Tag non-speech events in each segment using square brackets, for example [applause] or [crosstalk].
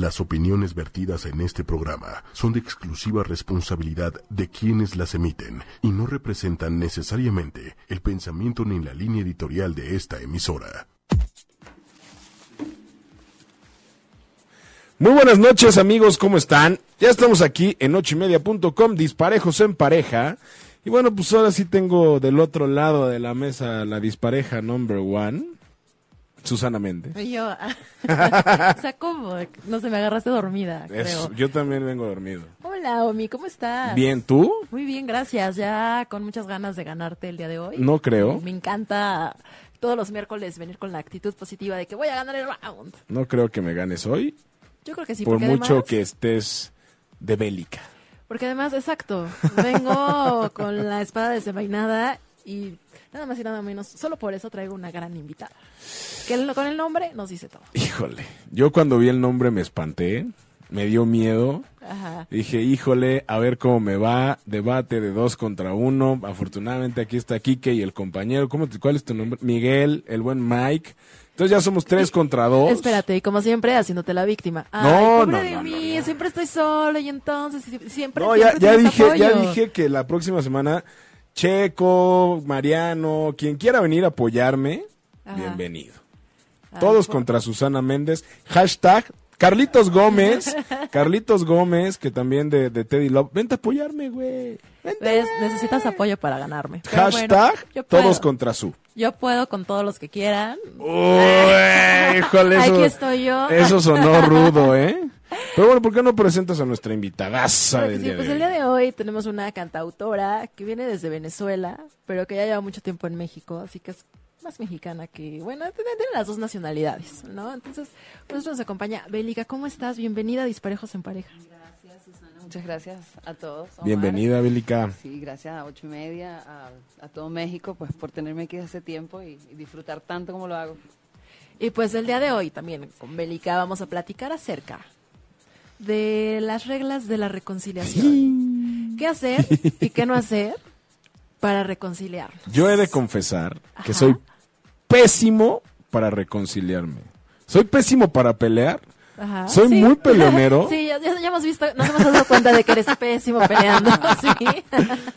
Las opiniones vertidas en este programa son de exclusiva responsabilidad de quienes las emiten y no representan necesariamente el pensamiento ni la línea editorial de esta emisora. Muy buenas noches amigos, ¿cómo están? Ya estamos aquí en ochimedia.com, disparejos en pareja. Y bueno, pues ahora sí tengo del otro lado de la mesa la dispareja number one, Susana Méndez. Y yo, [laughs] o sea, ¿cómo? No se me agarraste dormida, Eso, creo. yo también vengo dormido. Hola, Omi, ¿cómo estás? Bien, ¿tú? Muy bien, gracias. Ya con muchas ganas de ganarte el día de hoy. No creo. Me encanta todos los miércoles venir con la actitud positiva de que voy a ganar el round. No creo que me ganes hoy, Yo creo que sí, por mucho además, que estés de bélica. Porque además, exacto, vengo [laughs] con la espada desenvainada y nada más y nada menos, solo por eso traigo una gran invitada. Que con el nombre nos dice todo. Híjole, yo cuando vi el nombre me espanté, me dio miedo. Ajá. Dije, híjole, a ver cómo me va. Debate de dos contra uno. Afortunadamente aquí está Quique y el compañero. ¿Cómo te- ¿Cuál es tu nombre? Miguel, el buen Mike. Entonces ya somos tres contra dos. Espérate, y como siempre, haciéndote la víctima. Ay, No, pobre no, de no, mí, no, no. siempre estoy sola y entonces si- siempre, No, ya, siempre ya tienes dije, ya dije que la próxima semana Checo, Mariano, quien quiera venir a apoyarme, Ajá. bienvenido. Ay, Todos por- contra Susana Méndez. Hashtag Carlitos Gómez. Carlitos Gómez, que también de, de Teddy Love. Vente a apoyarme, güey. Necesitas apoyo para ganarme. Pero Hashtag bueno, yo puedo. todos contra su. Yo puedo con todos los que quieran. Uy, híjole, eso, Aquí estoy yo. eso sonó [laughs] rudo, ¿eh? Pero bueno, ¿por qué no presentas a nuestra invitadaza del sí, día pues de el hoy? día de hoy tenemos una cantautora que viene desde Venezuela, pero que ya lleva mucho tiempo en México, así que es más mexicana que, bueno, tiene, tiene las dos nacionalidades, ¿no? Entonces, nosotros nos acompaña Bélica. ¿Cómo estás? Bienvenida a Disparejos en Pareja. Gracias, Susana. Muchas gracias a todos. Omar. Bienvenida, Bélica. Sí, gracias a ocho y media, a, a todo México, pues por tenerme aquí hace tiempo y, y disfrutar tanto como lo hago. Y pues el día de hoy también con Bélica vamos a platicar acerca de las reglas de la reconciliación. ¿Qué hacer y qué no hacer para reconciliarnos? Yo he de confesar que Ajá. soy pésimo para reconciliarme. Soy pésimo para pelear. Ajá, Soy sí. muy [laughs] peleonero. sí, ya, hemos visto, nos hemos dado cuenta de que eres pésimo [laughs] peleando. Sí. [laughs]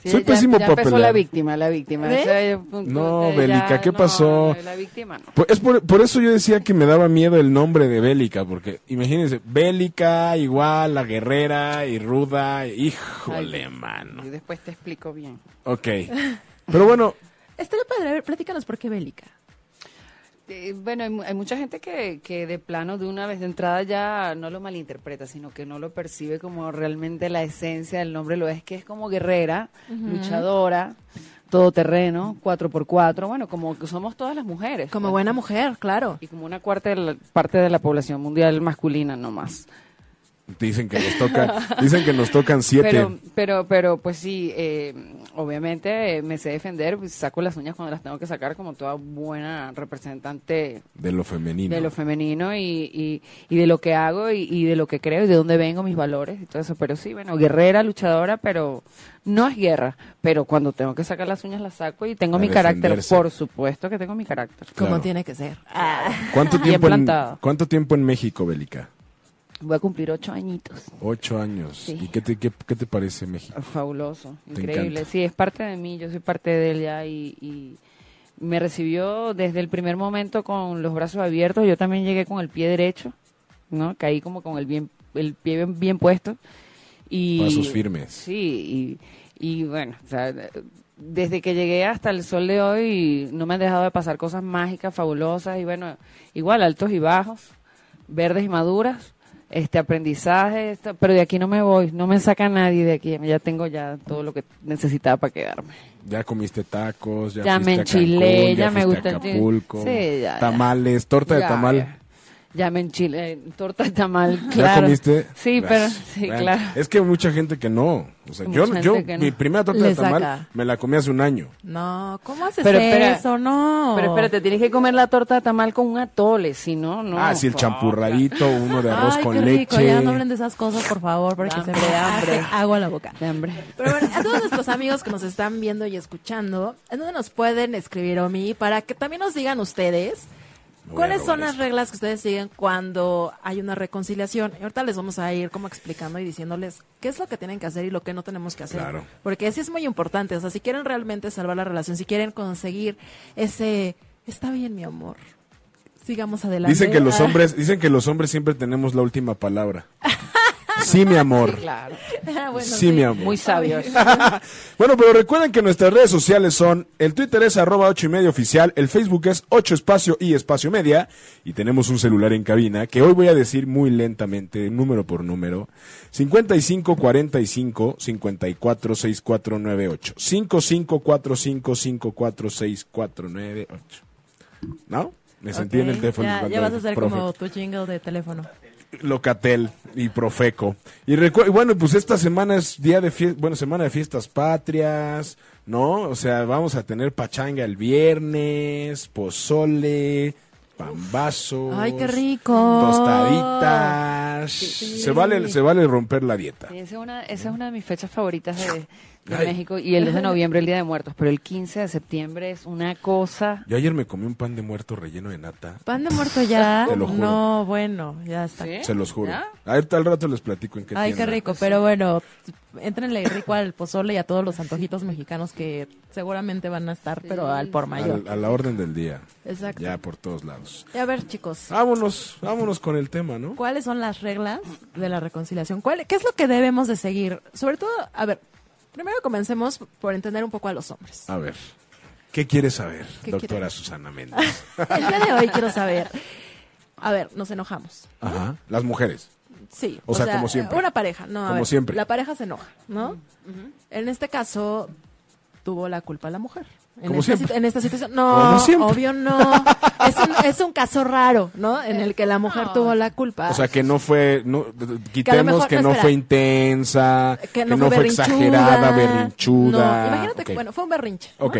Sí, Soy ya- pésimo ya pa' empezó pelear. la víctima, la víctima. ¿Ves? O sea, yo- No, Bélica, ¿qué no, pasó? La víctima no. Pues es por, por eso yo decía que me daba miedo el nombre de Bélica, porque imagínense, Bélica igual la guerrera y ruda, híjole, Ay, mano. Y después te explico bien. Ok. Pero bueno, Estaría padre, a ver, platícanos por qué Bélica. Eh, bueno, hay, hay mucha gente que, que de plano de una vez de entrada ya no lo malinterpreta, sino que no lo percibe como realmente la esencia del nombre lo es, que es como guerrera, luchadora, todoterreno, cuatro por cuatro, bueno, como que somos todas las mujeres. Como pues. buena mujer, claro. Y como una cuarta de la, parte de la población mundial masculina nomás. Dicen que nos toca, dicen que nos tocan siete. Pero, pero, pero, pues sí, eh, obviamente eh, me sé defender, pues, saco las uñas cuando las tengo que sacar como toda buena representante de lo femenino. de lo femenino y, y, y de lo que hago y, y de lo que creo y de dónde vengo, mis valores y todo eso. Pero sí, bueno, guerrera, luchadora, pero no es guerra. Pero cuando tengo que sacar las uñas las saco y tengo A mi carácter, por supuesto que tengo mi carácter. Como Claro. tiene que ser. ¿Cuánto Bien tiempo, en. ¿Cuánto tiempo en México, Bélica? Voy a cumplir ocho añitos. Ocho años. Sí. ¿Y qué te, qué, qué te parece México? Fabuloso, Te increíble. encanta. Sí, es parte de mí, yo soy parte de él ya y, y me recibió desde el primer momento con los brazos abiertos. Yo también llegué con el pie derecho, ¿no? Caí como con el bien el pie bien, bien puesto. Y, Pasos firmes. Sí, y, y bueno, o sea, desde que llegué hasta el sol de hoy no me han dejado de pasar cosas mágicas, fabulosas y bueno, igual altos y bajos, verdes y maduras este aprendizaje, esto- pero de aquí no me voy, no me saca nadie de aquí, ya tengo ya todo lo que necesitaba para quedarme. Ya comiste tacos, ya, Ya me enchilé, Cancún, ya me gusta a el Acapulco, Sí, ya, ya. tamales, torta de Ya, tamal. Ya. Ya me enchilé, torta de tamal, ¿Ya claro. comiste? Sí, pero, sí, claro. Es que hay mucha gente que no. O sea, yo, Mucha yo gente que no. mi primera torta Le de tamal saca. me la comí hace un año. No, ¿cómo haces Pero espera, eso? No. Pero espérate, tienes que comer la torta de tamal con un atole, si no, no. ah, sí, el champurradito, uno de arroz Ay, con qué rico, leche. ya no hablen de esas cosas, por favor, porque se me hace hambre. agua a la boca. De hambre. Pero bueno, a todos nuestros amigos que nos están viendo y escuchando, ¿en dónde nos pueden escribir, Omi? Para que también nos digan ustedes ¿Cuáles son las reglas que ustedes siguen cuando hay una reconciliación? Y ahorita les vamos a ir como explicando y diciéndoles qué es lo que tienen que hacer y lo que no tenemos que hacer. Claro. Porque sí es muy importante. O sea, si quieren realmente salvar la relación, si quieren conseguir ese, está bien, mi amor. Sigamos adelante. Dicen que los [laughs] hombres, dicen que los hombres siempre tenemos la última palabra. [laughs] Sí, mi amor. [laughs] Claro. bueno, sí, mi amor. Muy sabios. [laughs] [laughs] Bueno, pero recuerden que nuestras redes sociales son, el Twitter es arroba ocho y media oficial, el Facebook es ocho espacio y espacio media, y tenemos un celular en cabina que hoy voy a decir muy lentamente, número por número, 55 45 54 6498, 55 45 54 6498. ¿No? Me sentí en el teléfono. Ya, vas a el hacer profe. como tu jingle de teléfono. Locatel y Profeco. Y, y bueno, pues esta semana es día de fiesta, bueno, semana de fiestas patrias, ¿no? O sea, vamos a tener pachanga el viernes, pozole, pambazos. Ay, qué rico. Tostaditas. Se vale se vale romper la dieta. Sí, esa, es una, esa es una de mis fechas favoritas de, de Ay. México. Y el 2 de noviembre, el Día de Muertos. Pero el 15 de septiembre es una cosa. Yo ayer me comí un pan de muerto relleno de nata. ¿Pan de muerto ya? [laughs] Te lo juro. No, bueno, ya está. ¿Sí? Se los juro. ¿Ya? Ahorita al rato les platico en qué Ay, qué tienda. rico, pero bueno, entrenle rico al pozole y a todos los antojitos mexicanos que seguramente van a estar, pero al por mayor. Al- a la orden del día. Exacto. Ya por todos lados. Y a ver, chicos, Vámonos, vámonos con el tema, ¿no? ¿cuáles son las reglas de la reconciliación? ¿Cuál, ¿Qué es lo que debemos de seguir? Sobre todo, a ver, primero comencemos por entender un poco a los hombres. A ver, ¿qué quieres saber, ¿Qué doctora? Susana Méndez? [laughs] El día de hoy quiero saber, a ver, nos enojamos. Ajá, las mujeres. Sí. O sea, como siempre. Una pareja, no, a Como ver, siempre. La pareja se enoja, ¿no? En este caso, tuvo la culpa la mujer. En Como esta, siempre. en esta situación, no, Como siempre. obvio no. [laughs] Es un, es un caso raro, ¿no? En el que la mujer tuvo la culpa. O sea, que no fue, no, quitemos mejor- que no, espera. fue intensa, que no, fue, berrinchuda. exagerada, berrinchuda. No, imagínate que, bueno, fue un berrinche. ¿no? Ok,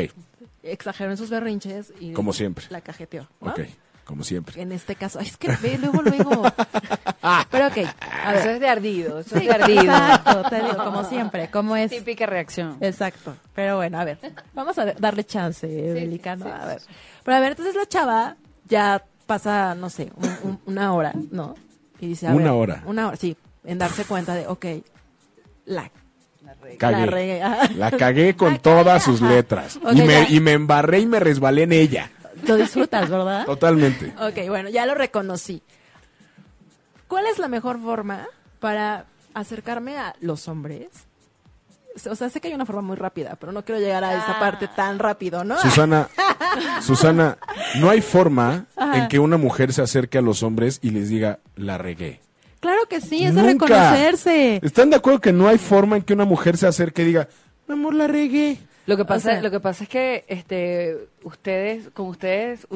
Exageró en sus berrinches y. Como siempre. La cajeteó. ¿no? ok, como siempre. En este caso, ay, [laughs] es que ve luego, luego. [laughs] Pero ok, a Eso es de ardido. Eso es Sí, de ardido. exacto, te digo, como siempre, como es. Típica reacción. Exacto. Pero bueno, a ver, vamos a darle chance, Delicano. a ver. Pero a ver, entonces la chava ya pasa, no sé, un- un- una hora, ¿no? Y dice, a Una ver, hora. Una hora, sí, en darse cuenta de, ok, la, Cagué. la regué. ajá. La cagué con La todas cagué, sus letras. Y, me, y me embarré y me resbalé en ella. Lo disfrutas, ¿verdad? Totalmente. Ok, bueno, ya lo reconocí. ¿Cuál es la mejor forma para acercarme a los hombres? O sea, sé que hay una forma muy rápida, pero no quiero llegar a esa parte tan rápido, ¿no? Susana, [laughs] Susana, no hay forma en que una mujer se acerque a los hombres y les diga, la regué. Claro que sí, es de Nunca. reconocerse. ¿Están de acuerdo que no hay forma en que una mujer se acerque y diga, mi amor, la regué? Lo que pasa, sea- lo que pasa es que este, ustedes, con ustedes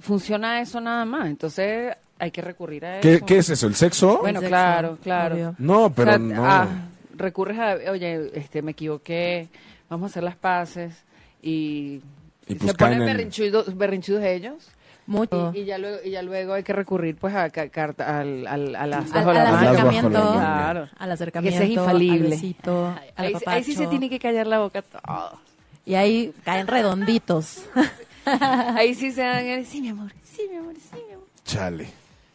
funciona eso nada más. Entonces hay que recurrir a ¿Qué, eso. qué es eso? ¿El sexo? Bueno, El sexo, claro, claro. obvio. No, pero O sea, no. ah, recurres a, oye, este, me equivoqué, vamos a hacer las paces y, Y y pues se ponen berrinchudos, berrinchudos ellos. Mucho. Y, y ya luego, y ya luego hay que recurrir pues a ca- carta, al, al, acercamiento. Claro. al acercamiento, Que ese es infalible. al besito, al Ahí, ahí sí se tiene que callar la boca todo. Y ahí caen redonditos. [laughs] Ahí sí se dan, sí mi amor, sí mi amor, sí mi amor. Chale.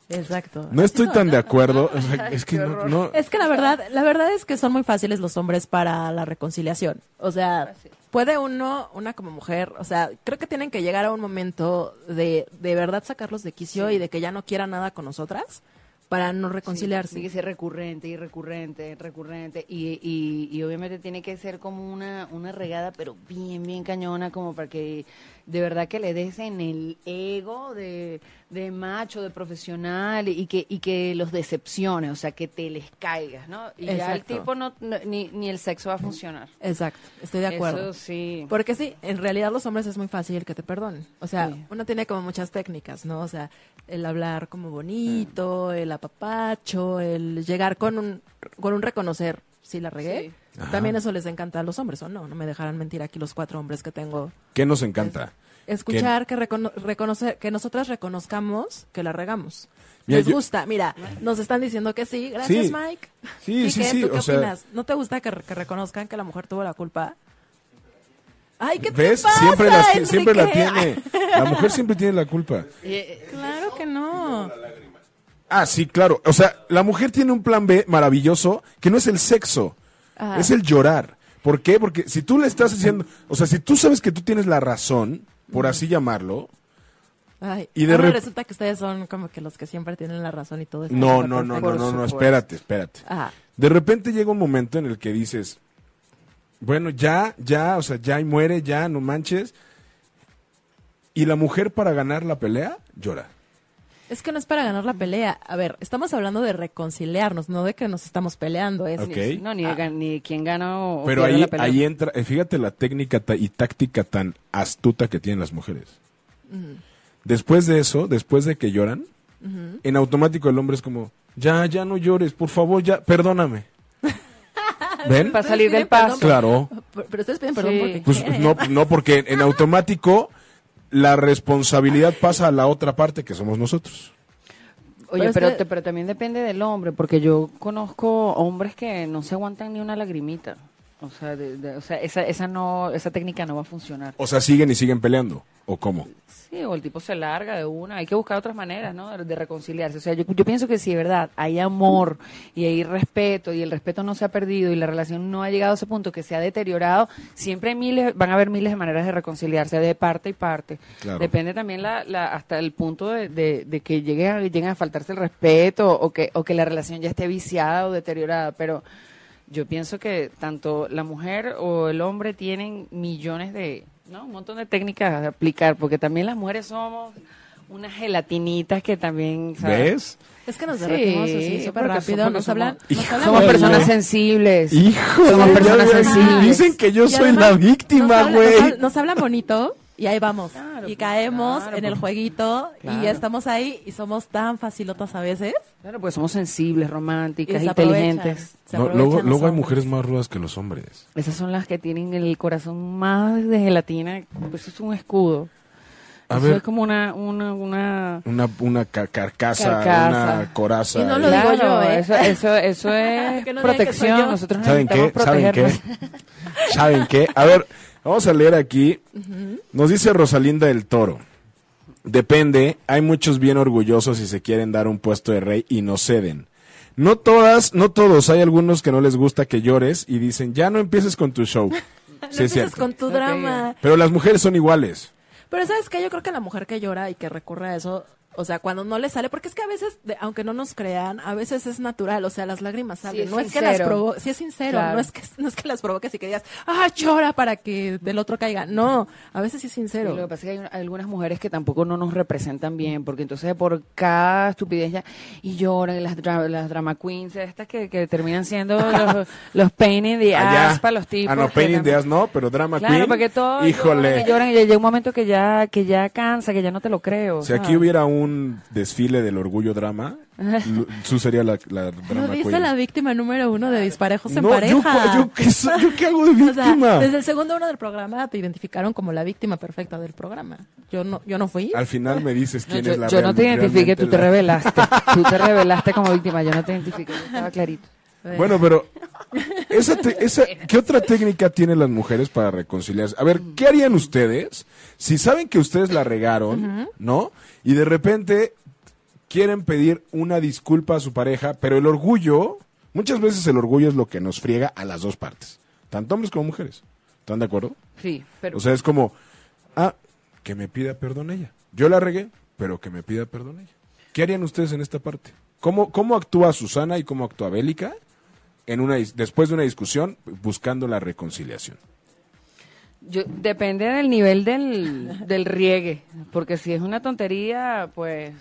Exacto. No estoy tan de acuerdo. [laughs] o sea, es que no- Es que la verdad, la verdad es que son muy fáciles los hombres para la reconciliación. O sea, puede uno, una como mujer, o sea, creo que tienen que llegar a un momento de de verdad sacarlos de quicio y de que ya no quieran nada con nosotras para no reconciliarse. Tiene que ser recurrente y recurrente, recurrente. Y, y, y obviamente tiene que ser como una, una regada, pero bien, bien cañona, como para que de verdad que le des en el ego de, de macho, de profesional, y que, y que los decepcione, o sea, que te les caigas, ¿no? Y ya el tipo no, no- ni, ni el sexo va a funcionar. Exacto, estoy de acuerdo. Eso sí. Porque sí, en realidad los hombres es muy fácil que te perdonen. O sea, Sí. uno tiene como muchas técnicas, ¿no? O sea, el hablar como bonito, el apapacho, el llegar con un, con un reconocer si la regué. Sí. También eso les encanta a los hombres, ¿o no? No me dejarán mentir aquí los cuatro hombres que tengo. ¿Qué nos encanta? Escuchar que, recono- reconocer, que nosotras reconozcamos que la regamos. Mira, Les yo- gusta, mira, nos están diciendo que sí. Gracias, Sí. Mike. Sí, sí, sí, ¿tú qué o sea- opinas? ¿No te gusta que, que reconozcan que la mujer tuvo la culpa? Ay, ¿qué te ¿Ves? pasa, siempre, las siempre la tiene. La mujer siempre tiene la culpa. Claro que no. Ah, sí, claro. O sea, la mujer tiene un plan B maravilloso que no es el sexo, Ajá. es el llorar. ¿Por qué? Porque si tú le estás diciendo, o sea, si tú sabes que tú tienes la razón, por así llamarlo, Ay, Y de ahora resulta que ustedes son como que los que siempre tienen la razón y todo está no, no, no, no, no, no, espérate, espérate. Ajá. De repente llega un momento en el que dices, bueno, ya, ya, o sea, ya y muere, ya, no manches. Y la mujer para ganar la pelea llora. Es que no es para ganar la pelea. A ver, estamos hablando de reconciliarnos, no de que nos estamos peleando. Es Ok. No, ni, gan- ni quién gana o, Pero ahí, la pelea. ahí entra, eh, fíjate la técnica y táctica tan astuta que tienen las mujeres. Después de eso, después de que lloran, en automático el hombre es como, ya, ya no llores, por favor, ya, perdóname. [laughs] ¿Ven? Para salir del paso. Claro. Pero pero ustedes piden perdón Sí. porque Pues quieren. no, no, porque en automático la responsabilidad pasa a la otra parte que somos nosotros. Oye, Pero pero, te- también depende del hombre, porque yo conozco hombres que no se aguantan ni una lagrimita. O sea, de- de- o sea esa, esa, no, esa técnica no va a funcionar. O sea, siguen y siguen peleando. ¿O cómo? Sí, o el tipo se larga de una. Hay que buscar otras maneras, ¿no? De, de reconciliarse. O sea, yo, yo pienso que si de verdad hay amor y hay respeto y el respeto no se ha perdido y la relación no ha llegado a ese punto que se ha deteriorado, siempre hay miles, van a haber miles de maneras de reconciliarse de parte y parte. Claro. Depende también la, la- hasta el punto de, de- de que lleguen a, lleguen a faltarse el respeto o que, o que la relación ya esté viciada o deteriorada. Pero yo pienso que tanto la mujer o el hombre tienen millones de, ¿no? Un montón de técnicas a aplicar, porque también las mujeres somos unas gelatinitas que también, ¿sabes? ¿Ves? Es que nos Sí, derretimos así súper rápido. Nos somos- hablan. nos hablan Somos de- personas sensibles. Hijo, Somos de- personas sensibles. Dicen que yo Y soy además la víctima, güey. Nos, hablan- nos hablan bonito y ahí vamos. Claro, y pues, caemos claro, en el pues. jueguito y Claro. ya estamos ahí y somos tan facilotas a veces. Claro, pues somos sensibles, Y románticas, inteligentes. se No, luego luego hay mujeres más rudas que los hombres. Esas son las que tienen el corazón más de gelatina. Pues eso es un escudo. A eso ver. es como una, una, una... Una, una ca- carcasa, Carcasa. una coraza. Y no lo digo yo, ¿eh? Eso, eso, eso [laughs] es Que no que protección. Nosotros ¿Saben qué? ¿Saben qué? ¿Saben qué? A ver, [laughs] vamos a leer aquí. Nos dice Rosalinda del Toro. Depende, hay muchos bien orgullosos y se quieren dar un puesto de rey y no ceden. No todas, no todos, hay algunos que no les gusta que llores y dicen, ya no empieces con tu show. [laughs] No Sí, empieces con tu drama. Pero las mujeres son iguales. Pero ¿sabes qué? Yo creo que la mujer que llora y que recurre a eso, o sea, cuando no le sale, porque es que a veces, de- aunque no nos crean, a veces es natural, o sea, las lágrimas salen. es no es que las sincero. provoque, si es sincero, Claro. no, es que, no es que las provoques y que digas, ah, llora para que del otro caiga. No, a veces sí es Y sincero. lo que pasa es que hay, hay algunas mujeres que tampoco no nos representan bien, porque entonces por cada estupidez ya, y lloran, y las, dra- las drama queens, estas que, que terminan siendo [laughs] los, los pain in the Allá. ass para los tipos. Ah, no, que pain in the tam- ass no, pero drama Claro, queen. porque todo Híjole. lloran y lloran y llega un momento que ya, que ya cansa, que ya no te lo creo. Si aquí hubiera un desfile del orgullo drama, [laughs] Su sería la, la Lo drama dice queen. la víctima número uno de Disparejos en No, yo, Pareja. yo, ¿qué, yo hago de [laughs] O sea, víctima. desde el segundo uno del programa te identificaron como la víctima perfecta del programa. Yo no, yo no fui. Al final me dices No, quién yo es la yo no real- te identifiqué, tú te la- revelaste. Tú te revelaste como víctima, yo no te identifiqué, yo estaba clarito. Bueno, pero [laughs] esa te- esa, ¿qué otra técnica tienen las mujeres para reconciliarse? A ver, ¿qué harían ustedes si saben que ustedes la regaron, ¿no? Y de repente quieren pedir una disculpa a su pareja, pero el orgullo, muchas veces el orgullo es lo que nos friega a las dos partes, tanto hombres como mujeres. ¿Están de acuerdo? Sí, pero O sea, es como, ah, que me pida perdón ella. Yo la regué, pero que me pida perdón ella. ¿Qué harían ustedes en esta parte? ¿Cómo, cómo actúa Susana y cómo actúa Bélica en una, después de una discusión buscando la reconciliación? yo, depende del nivel del, del riegue, porque si es una tontería, pues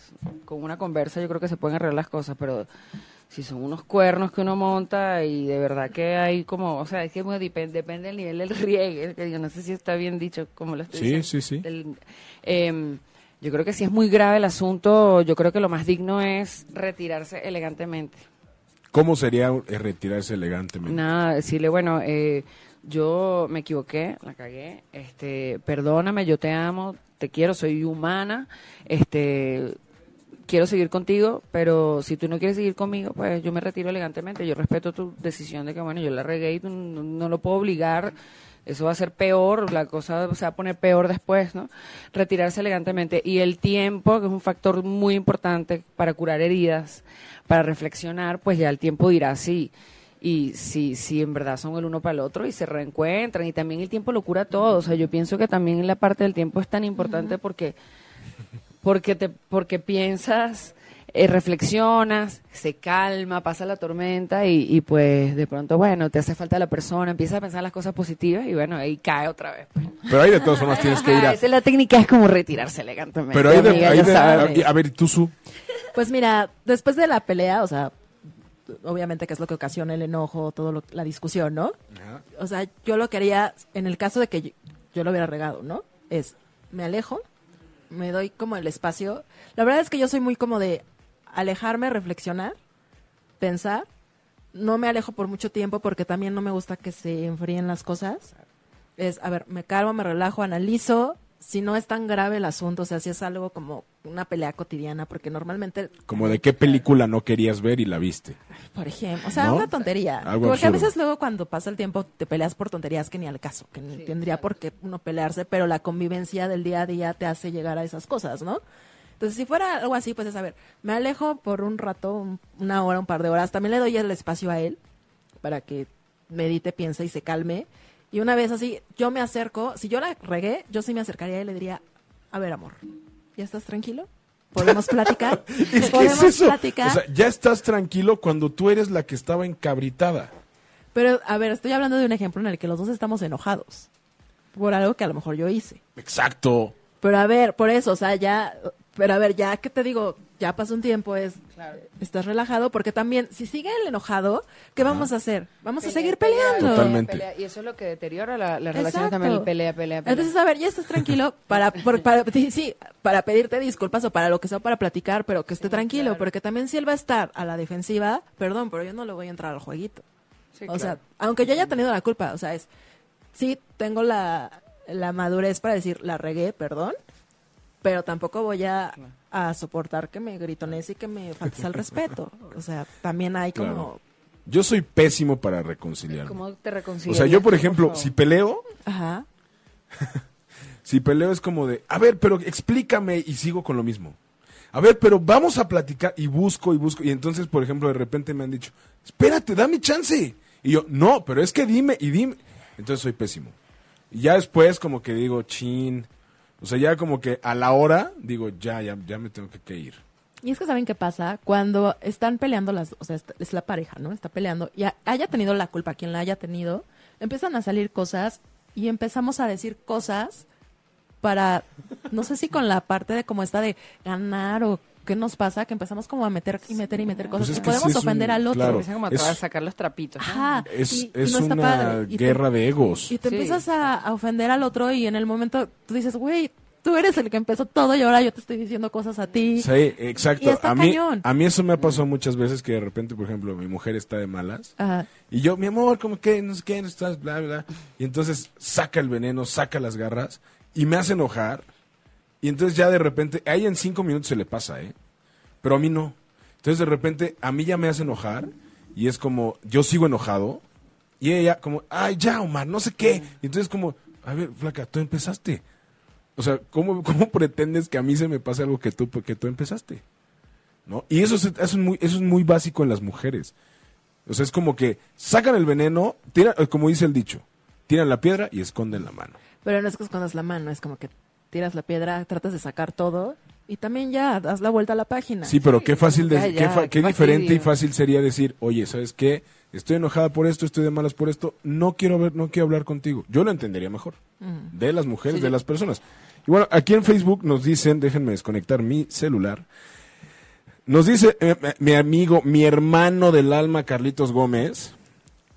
con una conversa yo creo que se pueden arreglar las cosas, pero si son unos cuernos que uno monta y de verdad que hay como, o sea, es que bueno, depende, depende del nivel del riegue, que yo no sé si está bien dicho como lo estoy Sí, diciendo. sí, sí. Del- em, yo creo que si es muy grave el asunto, yo creo que lo más digno es retirarse elegantemente. ¿Cómo sería eh, retirarse elegantemente? Nada, decirle, bueno, eh, yo me equivoqué, la cagué, este, perdóname, yo te amo, te quiero, soy humana, este, quiero seguir contigo, pero si tú no quieres seguir conmigo, pues yo me retiro elegantemente. Yo respeto tu decisión de que, bueno, yo la regué y no lo puedo obligar. Eso va a ser peor, la cosa se va a poner peor después, ¿no? Retirarse elegantemente. Y el tiempo, que es un factor muy importante para curar heridas, para reflexionar, pues ya el tiempo dirá sí. Y si, si en verdad son el uno para el otro y se reencuentran. Y también el tiempo lo cura todo. O sea, yo pienso que también la parte del tiempo es tan importante porque porque te porque piensas eh, reflexionas se calma pasa la tormenta y, y, pues de pronto bueno te hace falta la persona empiezas a pensar las cosas positivas y bueno ahí cae otra vez pues. Pero ahí de todas formas tienes que ir a... [laughs] Esa es la técnica es como retirarse elegantemente Pero hay de... amiga, ya de- sabes. a, ver, tú, Su. Pues mira, después de la pelea, o sea, obviamente que es lo que ocasiona el enojo, todo lo- la discusión, ¿no? O sea, yo lo que haría, en el caso de que yo, yo lo hubiera regado, ¿no? Es, me alejo, me doy como el espacio. La verdad es que yo soy muy como de alejarme, reflexionar, pensar. No me alejo por mucho tiempo porque también no me gusta que se enfríen las cosas. Es, a ver, me calmo, me relajo, analizo. Si no es tan grave el asunto, o sea, si es algo como una pelea cotidiana, porque normalmente Como de qué película no querías ver y la viste. por ejemplo, o sea, ¿No? una tontería. Algo Porque a veces luego cuando pasa el tiempo te peleas por tonterías que ni al caso, que ni tendría por qué uno pelearse, pero la convivencia del día a día te hace llegar a esas cosas, ¿no? Entonces, si fuera algo así, pues es, a ver, me alejo por un rato, un- una hora, un par de horas, también le doy el espacio a él para que medite, piense y se calme. Y una vez así, yo me acerco, si yo la regué, yo sí me acercaría y le diría, a ver, amor, ¿ya estás tranquilo? ¿Podemos [laughs] platicar? Es es ¿Podemos eso. platicar? O sea, ya estás tranquilo cuando tú eres la que estaba encabritada. Pero, a ver, estoy hablando de un ejemplo en el que los dos estamos enojados por algo que a lo mejor yo hice. Exacto. Pero a ver, por eso, o sea, ya, pero a ver, ya que te digo, ya pasó un tiempo, es, estás relajado, porque también, si sigue el enojado, ¿qué vamos a hacer? Vamos a seguir peleando. Totalmente. Pelea, Y eso es lo que deteriora la, la relación también, el pelea, pelea, pelea. Entonces, a ver, ya estás tranquilo para, por- para, sí, para pedirte disculpas o para lo que sea, para platicar, pero que esté tranquilo, claro. porque también si él va a estar a la defensiva, perdón, pero yo no le voy a entrar al jueguito. Sí, o claro. sea, aunque yo haya tenido la culpa, o sea, es, sí tengo la, la madurez para decir, la regué, perdón, pero tampoco voy a, a soportar que me gritones y que me faltes al respeto. [laughs] O sea, también hay como... Claro. Yo soy pésimo para reconciliarme. ¿Cómo te O reconcilias? sea, yo, por ejemplo, si peleo, Ajá. [laughs] si peleo es como de, a ver, pero explícame y sigo con lo mismo. A ver, pero vamos a platicar y busco y busco. Y entonces, por ejemplo, de repente me han dicho, espérate, dame chance. Y yo, no, pero es que dime y dime. Entonces soy pésimo. Y ya después como que digo, chin. O sea, ya como que a la hora digo, ya, ya, ya me tengo que, ir. Y es que saben qué pasa cuando están peleando las, o sea, es la pareja, ¿no? Está peleando y ha- haya tenido la culpa, quien la haya tenido, empiezan a salir cosas y empezamos a decir cosas para, no sé si con la parte de como esta de ganar o qué nos pasa, que empezamos como a meter y meter y meter cosas Pues es y que sí podemos es un- ofender al otro. claro. Empiezan como a Es- tratar de sacar los trapitos. ¿no? Ajá. Es, y- y es no está una padre. Y te- guerra de egos. Y te Sí. empiezas a, a ofender al otro y en el momento tú dices, güey, tú eres el que empezó todo y ahora yo te estoy diciendo cosas a ti. Sí, exacto. Y está a, mí, cañón. a mí eso me ha pasado muchas veces que de repente, por ejemplo, mi mujer está de malas. Ajá. Y yo, mi amor, como que, no sé qué, no estás, bla, bla. Y entonces saca el veneno, saca las garras y me hace enojar. Y entonces ya de repente, a ella en cinco minutos se le pasa, ¿eh? Pero a mí no. Entonces de repente, a mí ya me hace enojar y es como, yo sigo enojado y ella como, ay, ya, Omar, no sé qué. Y entonces como, a ver, flaca, tú empezaste. O sea, ¿cómo, [laughs] cómo pretendes que a mí se me pase algo que tú, que tú empezaste? ¿No? Y eso es, eso, es muy, muy básico en las mujeres. O sea, es como que sacan el veneno, tiran, como dice el dicho, tiran la piedra y esconden la mano. Pero no es que escondas la mano, es como que tiras la piedra, tratas de sacar todo y también ya das la vuelta a la página. Sí, pero qué fácil, de- Ya, qué, ya, fa- qué qué diferente y fácil sería decir, oye, ¿sabes qué? Estoy enojada por esto, estoy de malas por esto, no quiero ver, no quiero hablar contigo. Yo lo entendería mejor. De las mujeres, de las personas. Y bueno, aquí en Facebook nos dicen, déjenme desconectar mi celular. Nos dice eh, eh, mi amigo, mi hermano del alma, Carlitos Gómez.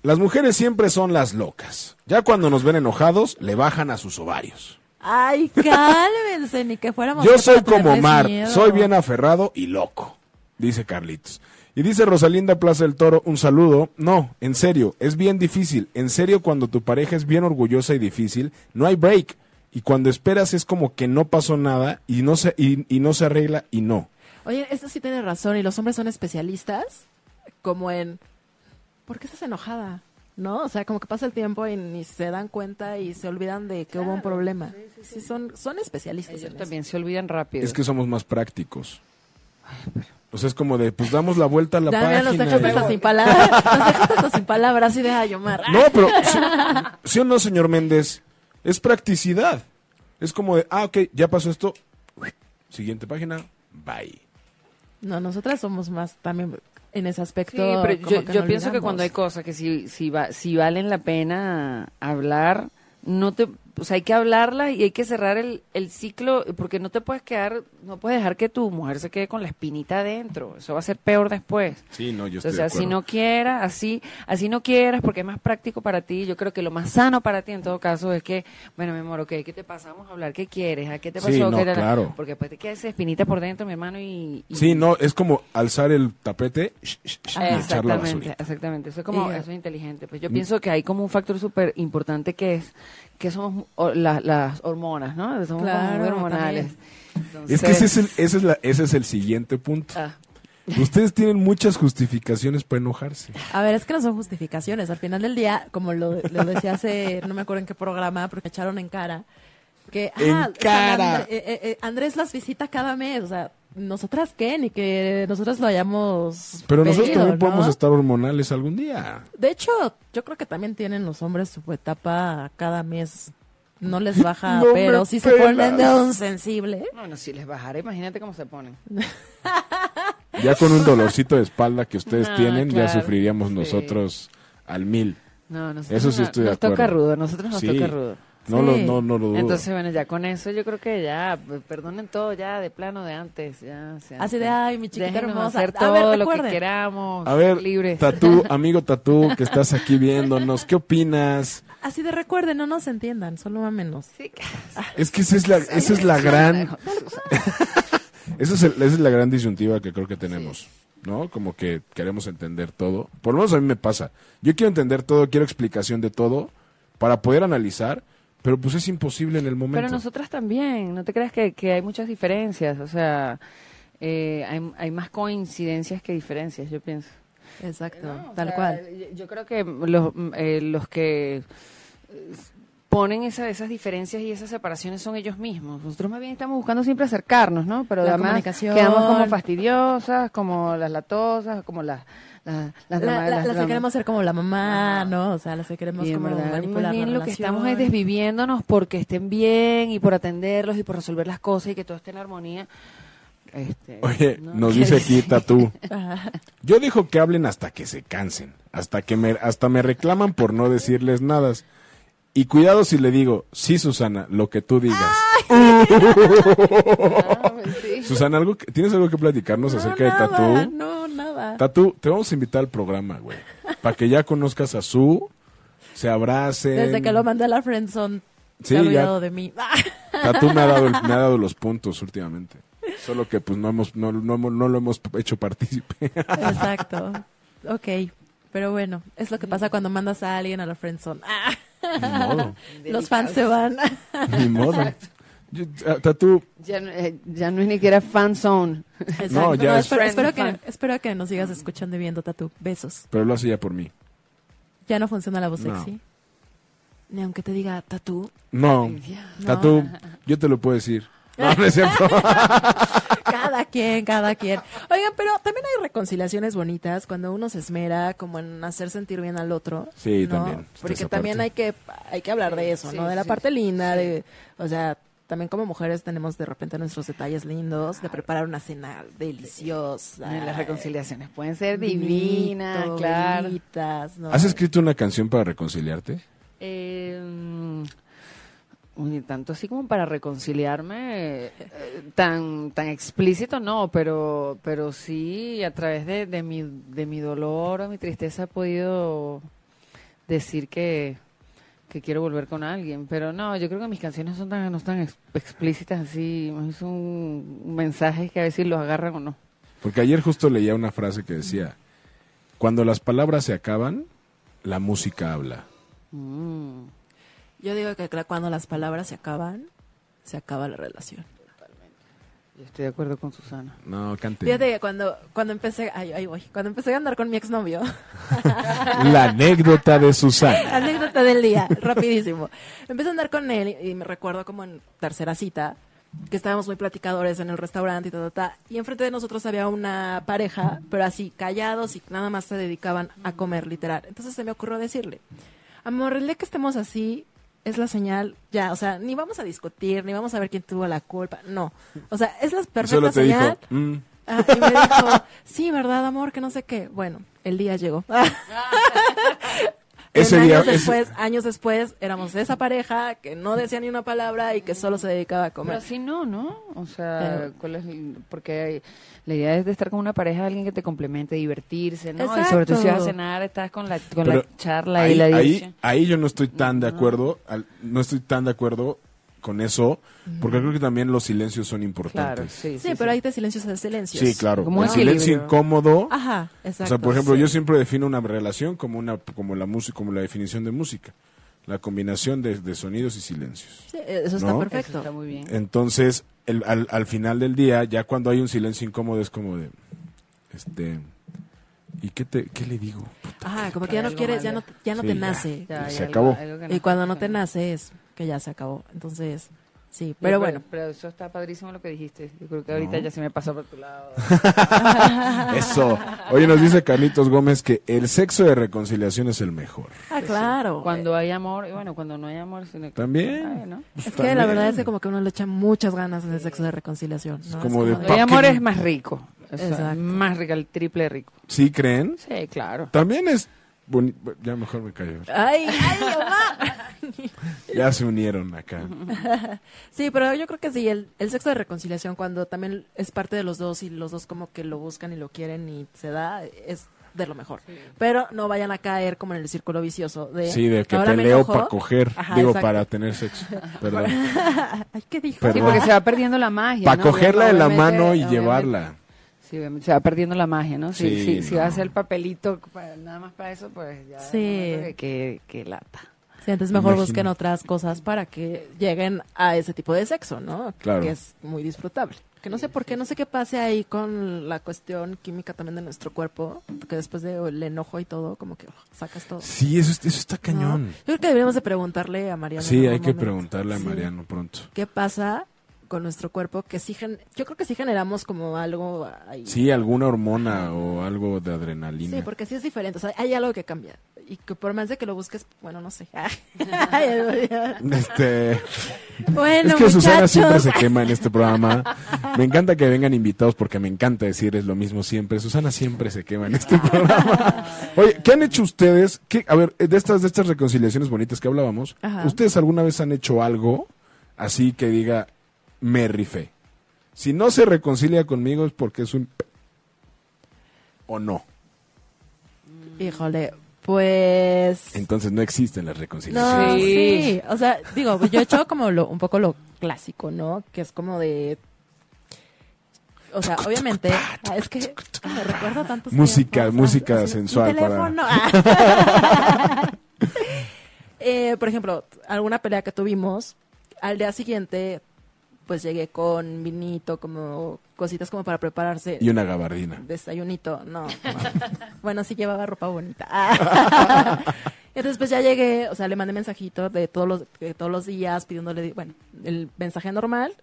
Las mujeres siempre son las locas. Ya cuando nos ven enojados, le bajan a sus ovarios. Ay, cálmense, ni que fuéramos. Yo soy como Mar, miedo. soy bien aferrado y loco, dice Carlitos. Y dice Rosalinda Plaza del Toro, un saludo. No, en serio, es bien difícil. En serio, cuando tu pareja es bien orgullosa y difícil, no hay break. Y cuando esperas es como que no pasó nada y no se, y, y no se arregla y no. Oye, esto sí tiene razón. Y los hombres son especialistas como en... ¿Por qué estás enojada? ¿No? O sea, como que pasa el tiempo y ni se dan cuenta y se olvidan de que hubo un problema. Sí, son, son especialistas Ellos en también se olvidan rápido. Es que somos más prácticos. O sea, es como de, pues damos la vuelta a la. Ya, mira, nos página. dejaste [laughs] hasta sin palabras. Nos dejaste hasta sin palabras y deja Yomar. No, pero ¿sí, sí o no, señor Méndez? Es practicidad. Es como de, ah, ok, ya pasó esto. Siguiente página, bye. No, nosotras somos más también en ese Sí, aspecto. pero yo, que yo no pienso que cuando hay cosas que si, si, va, si valen la pena hablar, no te, o sea, hay que hablarlas y hay que cerrar el, el ciclo, porque no te puedes quedar, no puedes dejar que tu mujer se quede con la espinita adentro, eso va a ser peor después. Sí, no, yo O estoy de sea, si acuerdo. no quieras, así, así no quieras, porque es más práctico para ti. Yo creo que lo más sano para ti en todo caso es que, bueno, mi amor, ok, ¿qué te pasa? Vamos a hablar, ¿qué quieres? ¿A qué te pasó? Sí, no, ¿Qué claro. Porque después te queda esa espinita por dentro, mi hermano, y... y- Sí, no, es como alzar el tapete sh, sh, sh, y echar la Exactamente, basurita. exactamente. Eso es como, Y- eso es inteligente. Pues yo Mm. pienso que hay como un factor súper importante que es que somos la- las hormonas, ¿no? Somos Claro, muy hormonales. Es que ese es, el, ese, es la- ese es el siguiente punto. ah, Ustedes tienen muchas justificaciones para enojarse. A ver, es que no son justificaciones. Al final del día, como lo, lo decía hace, no me acuerdo en qué programa, porque me echaron en cara, que En ah, cara. André- eh, eh, eh, Andrés las visita cada mes. O sea, ¿nosotras qué? Ni que nosotras lo hayamos Pero nosotros también ¿no? podemos estar hormonales algún día. De hecho, yo creo que también tienen los hombres su etapa cada mes. No les baja, [laughs] No pero sí se ponen de un sensible. bueno, si les bajara, imagínate cómo se ponen. Ya con un dolorcito de espalda que ustedes tienen, ya sufriríamos Sí. nosotros al mil. No, nosotros Eso sí no- estoy de nos toca acuerdo. rudo, nosotros nos Sí. toca rudo. No, Sí. lo, no, no lo dudo. Entonces, bueno, ya con eso yo creo que ya, pues, perdonen todo ya de plano de antes. Ya, sea, Así de, ay, mi chiquita déjenos hermosa. hacer A todo ver, lo que queramos, A ver, libres. Tatú, amigo Tatú, que estás aquí viéndonos, ¿qué opinas? Así de recuerden, no nos entiendan, solo menos. Sí, que- Es que esa es la, esa es la gran, [laughs] esa es, el- esa es la gran disyuntiva que creo que tenemos, ¿no? Como que queremos entender todo. Por lo menos a mí me pasa. Yo quiero entender todo, quiero explicación de todo para poder analizar, pero pues es imposible en el momento. Pero nosotras también, no te creas que, que hay muchas diferencias, o sea, eh, hay, hay más coincidencias que diferencias, yo pienso. Exacto, No, o tal sea, cual. yo- Yo creo que los, eh, los que eh, ponen esa- esas diferencias y esas separaciones son ellos mismos. Nosotros más bien estamos buscando siempre acercarnos, ¿no? Pero La además comunicación. quedamos como fastidiosas, como las latosas, como las... las, las La- la- las las queremos ser como la mamá, ¿no? O sea, las que queremos y en como verdad, manipular más bien la lo que estamos es desviviéndonos porque estén bien y por atenderlos y por resolver las cosas y que todo esté en armonía. Este, Oye, ¿no? nos dice aquí Tatú. Yo dejo que hablen hasta que se cansen, hasta que me, hasta me reclaman por no decirles nada. Y cuidado si le digo, sí, Susana, lo que tú digas. Ah, [laughs] sí. Susana, ¿algo que- ¿tienes algo que platicarnos No, acerca de nada, Tatú? No, nada. Tatú, te vamos a invitar al programa, güey. Para que ya conozcas a Su, se abracen. Desde que lo mandé a la friendzone, Sí, se ha ya. olvidado de mí. [laughs] Tatú me ha dado, me ha dado los puntos últimamente. Solo que pues no hemos, no, no, hemos- no lo hemos hecho partícipe. Exacto. Ok. Pero bueno, es lo que pasa cuando mandas a alguien a la friendzone. [laughs] Ni modo. [laughs] los fans se van. Ni modo. Yo- ah, Tatú, Ya, no- eh, ya no es ni siquiera fan zone. Exacto. No, ya es- espero, espero que, espero que nos sigas escuchando y viendo, Tatu. Besos. pero lo hace ya por mí. Ya no funciona la voz No. sexy. Ni aunque te diga Tatu. No, No. Tatú, yo te lo puedo decir. No, no es cierto. [laughs] Cada quien, cada quien. Oigan, pero también hay reconciliaciones bonitas cuando uno se esmera como en hacer sentir bien al otro. Sí, ¿no? también, Porque también parte. hay que, hay que hablar de eso, Sí, ¿no? De la sí, parte linda, de, o sea, también como mujeres tenemos de repente nuestros detalles lindos, de preparar una cena deliciosa. Las reconciliaciones pueden ser vinito, divinas, ¿no? ¿Has escrito una canción para reconciliarte? Eh, uy, tanto así como para reconciliarme, eh, tan tan explícito no, pero pero sí a través de, de mi de mi dolor o mi tristeza he podido decir que que quiero volver con alguien, pero no, yo creo que mis canciones son tan no ex- explícitas así, más bien son mensajes que a veces los agarran o no. Porque ayer justo leía una frase que decía, cuando las palabras se acaban, la música habla. Mm. Yo digo que cuando las palabras se acaban, se acaba la relación. Yo estoy de acuerdo con Susana. No, cante. Fíjate que cuando, cuando empecé, ay, ahí voy, cuando empecé a andar con mi exnovio, [laughs] La anécdota de Susana. anécdota del día, rapidísimo. Empecé a andar con él y me recuerdo como en tercera cita, que estábamos muy platicadores en el restaurante y todo, ta, y enfrente de nosotros había una pareja, pero así callados y nada más se dedicaban a comer, literal. Entonces se me ocurrió decirle, amor, el día que estemos así es la señal, ya, o sea, ni vamos a discutir, ni vamos a ver quién tuvo la culpa, no. O sea, es la perfecta Solo te dijo, señal. mm, Ah, y me dijo, sí, ¿verdad, amor? Que no sé qué. Bueno, el día llegó. [laughs] ese día. años ese- después, años después, éramos esa pareja que no decía ni una palabra y que solo se dedicaba a Pero comer. así no, ¿no? O sea, Pero- ¿cuál es el- porque la idea es de estar con una pareja, alguien que te complemente, divertirse, ¿no? Y Exacto. sobre todo si vas a cenar, estás con la, con Pero la charla ahí, y la ahí, ahí yo no estoy tan de acuerdo, al- no estoy tan de acuerdo con eso, porque creo que también los silencios son Claro, importantes. sí, Sí, sí, pero sí. hay de silencios a silencios. Sí, claro. Como el silencio equilibrio. incómodo. Ajá, o exacto. sea, por ejemplo, sí. yo siempre defino una relación como una como la música, como la definición de música, la combinación de, de sonidos y silencios. Sí, eso está ¿No? perfecto. Eso está muy bien. Entonces, el- al, al final del día, ya cuando hay un silencio incómodo es como de, este, ¿y qué te, qué le digo? Ajá, como que ya no quieres, ya mal. no, ya no Sí, te ya. nace. Ya, se algo- acabó. algo que Y cuando no te nace es que ya se acabó. Entonces, sí, pero bueno. Pero eso está padrísimo lo que dijiste. Yo creo que ahorita No. ya se me pasó por tu lado. [laughs] Eso. Oye, nos dice Carlitos Gómez que el sexo de reconciliación es el mejor. Ah, claro. Cuando hay amor, y bueno, cuando no hay amor, sino que- También. Ay, ¿no? Es que la verdad es que como que uno le echa muchas ganas en el sexo de reconciliación. ¿no? como de Cuando hay Pa' amor es más rico. O sea, más rico, el triple rico. ¿Sí creen? Sí, claro. También es boni- Ya mejor me callo. Ay, ay, Omar. [laughs] Ya se unieron acá. [laughs] Sí, pero yo creo que sí, el, el sexo de reconciliación cuando también es parte de los dos y los dos como que lo buscan y lo quieren y se da, es de lo mejor. Pero no vayan a caer como en el círculo vicioso de... Sí, de que peleo para coger. Ajá, digo, exacto. para tener sexo. Perdón. [laughs] Ay, ¿qué dijo? Perdón. Sí, porque se va perdiendo la magia. Para ¿no? cogerla de la mano y obviamente- llevarla. Sí, se va perdiendo la magia, ¿no? Si, Sí, si, si no. va a hacer el papelito para- nada más para eso, pues ya. Sí. de Que, que lata. Sí, entonces mejor Imagino. busquen otras cosas para que lleguen a ese tipo de sexo, ¿no? Claro. Que es muy disfrutable. Que no sé por qué, no sé qué pase ahí con la cuestión química también de nuestro cuerpo, porque después del enojo y todo, como que oh, sacas todo. Sí, eso, eso está ¿no? cañón. Yo creo que deberíamos de preguntarle a Mariano. Sí, hay que momento. preguntarle a Sí. Mariano pronto. ¿Qué pasa con nuestro cuerpo? Que sí, yo creo que sí generamos como algo ahí. Sí, alguna hormona o algo de adrenalina. Sí, porque sí es diferente, o sea, hay algo que cambia. Y que por más de que lo busques, bueno, no sé. [laughs] Este, [laughs] bueno, es que Susana siempre muchachos. se quema en este programa. Me encanta que vengan invitados porque me encanta decirles lo mismo siempre. Susana siempre se quema en este programa. [laughs] Oye, ¿qué han hecho ustedes? ¿Qué, a ver, de estas, de estas reconciliaciones bonitas que hablábamos, Ajá. ¿ustedes alguna vez han hecho algo así que diga, me rifé? Si no se reconcilia conmigo es porque es un... o no. Híjole, pues... Entonces no existen las reconciliaciones. No, Sí. sí. O sea, digo, yo he hecho como lo, un poco lo clásico, ¿no? Que es como de... O sea, obviamente, ah, es que me recuerdo tantos Música- tiempos, música así, sensual para- teléfono. [laughs] [laughs] Eh, por ejemplo, alguna pelea que tuvimos, al día siguiente, pues llegué con vinito, como cositas como para prepararse. Y una gabardina. Desayunito, no. no. [laughs] bueno, sí llevaba ropa bonita. [laughs] Entonces, pues ya llegué, o sea, le mandé mensajito de todos los, de todos los días pidiéndole, bueno, el mensaje normal,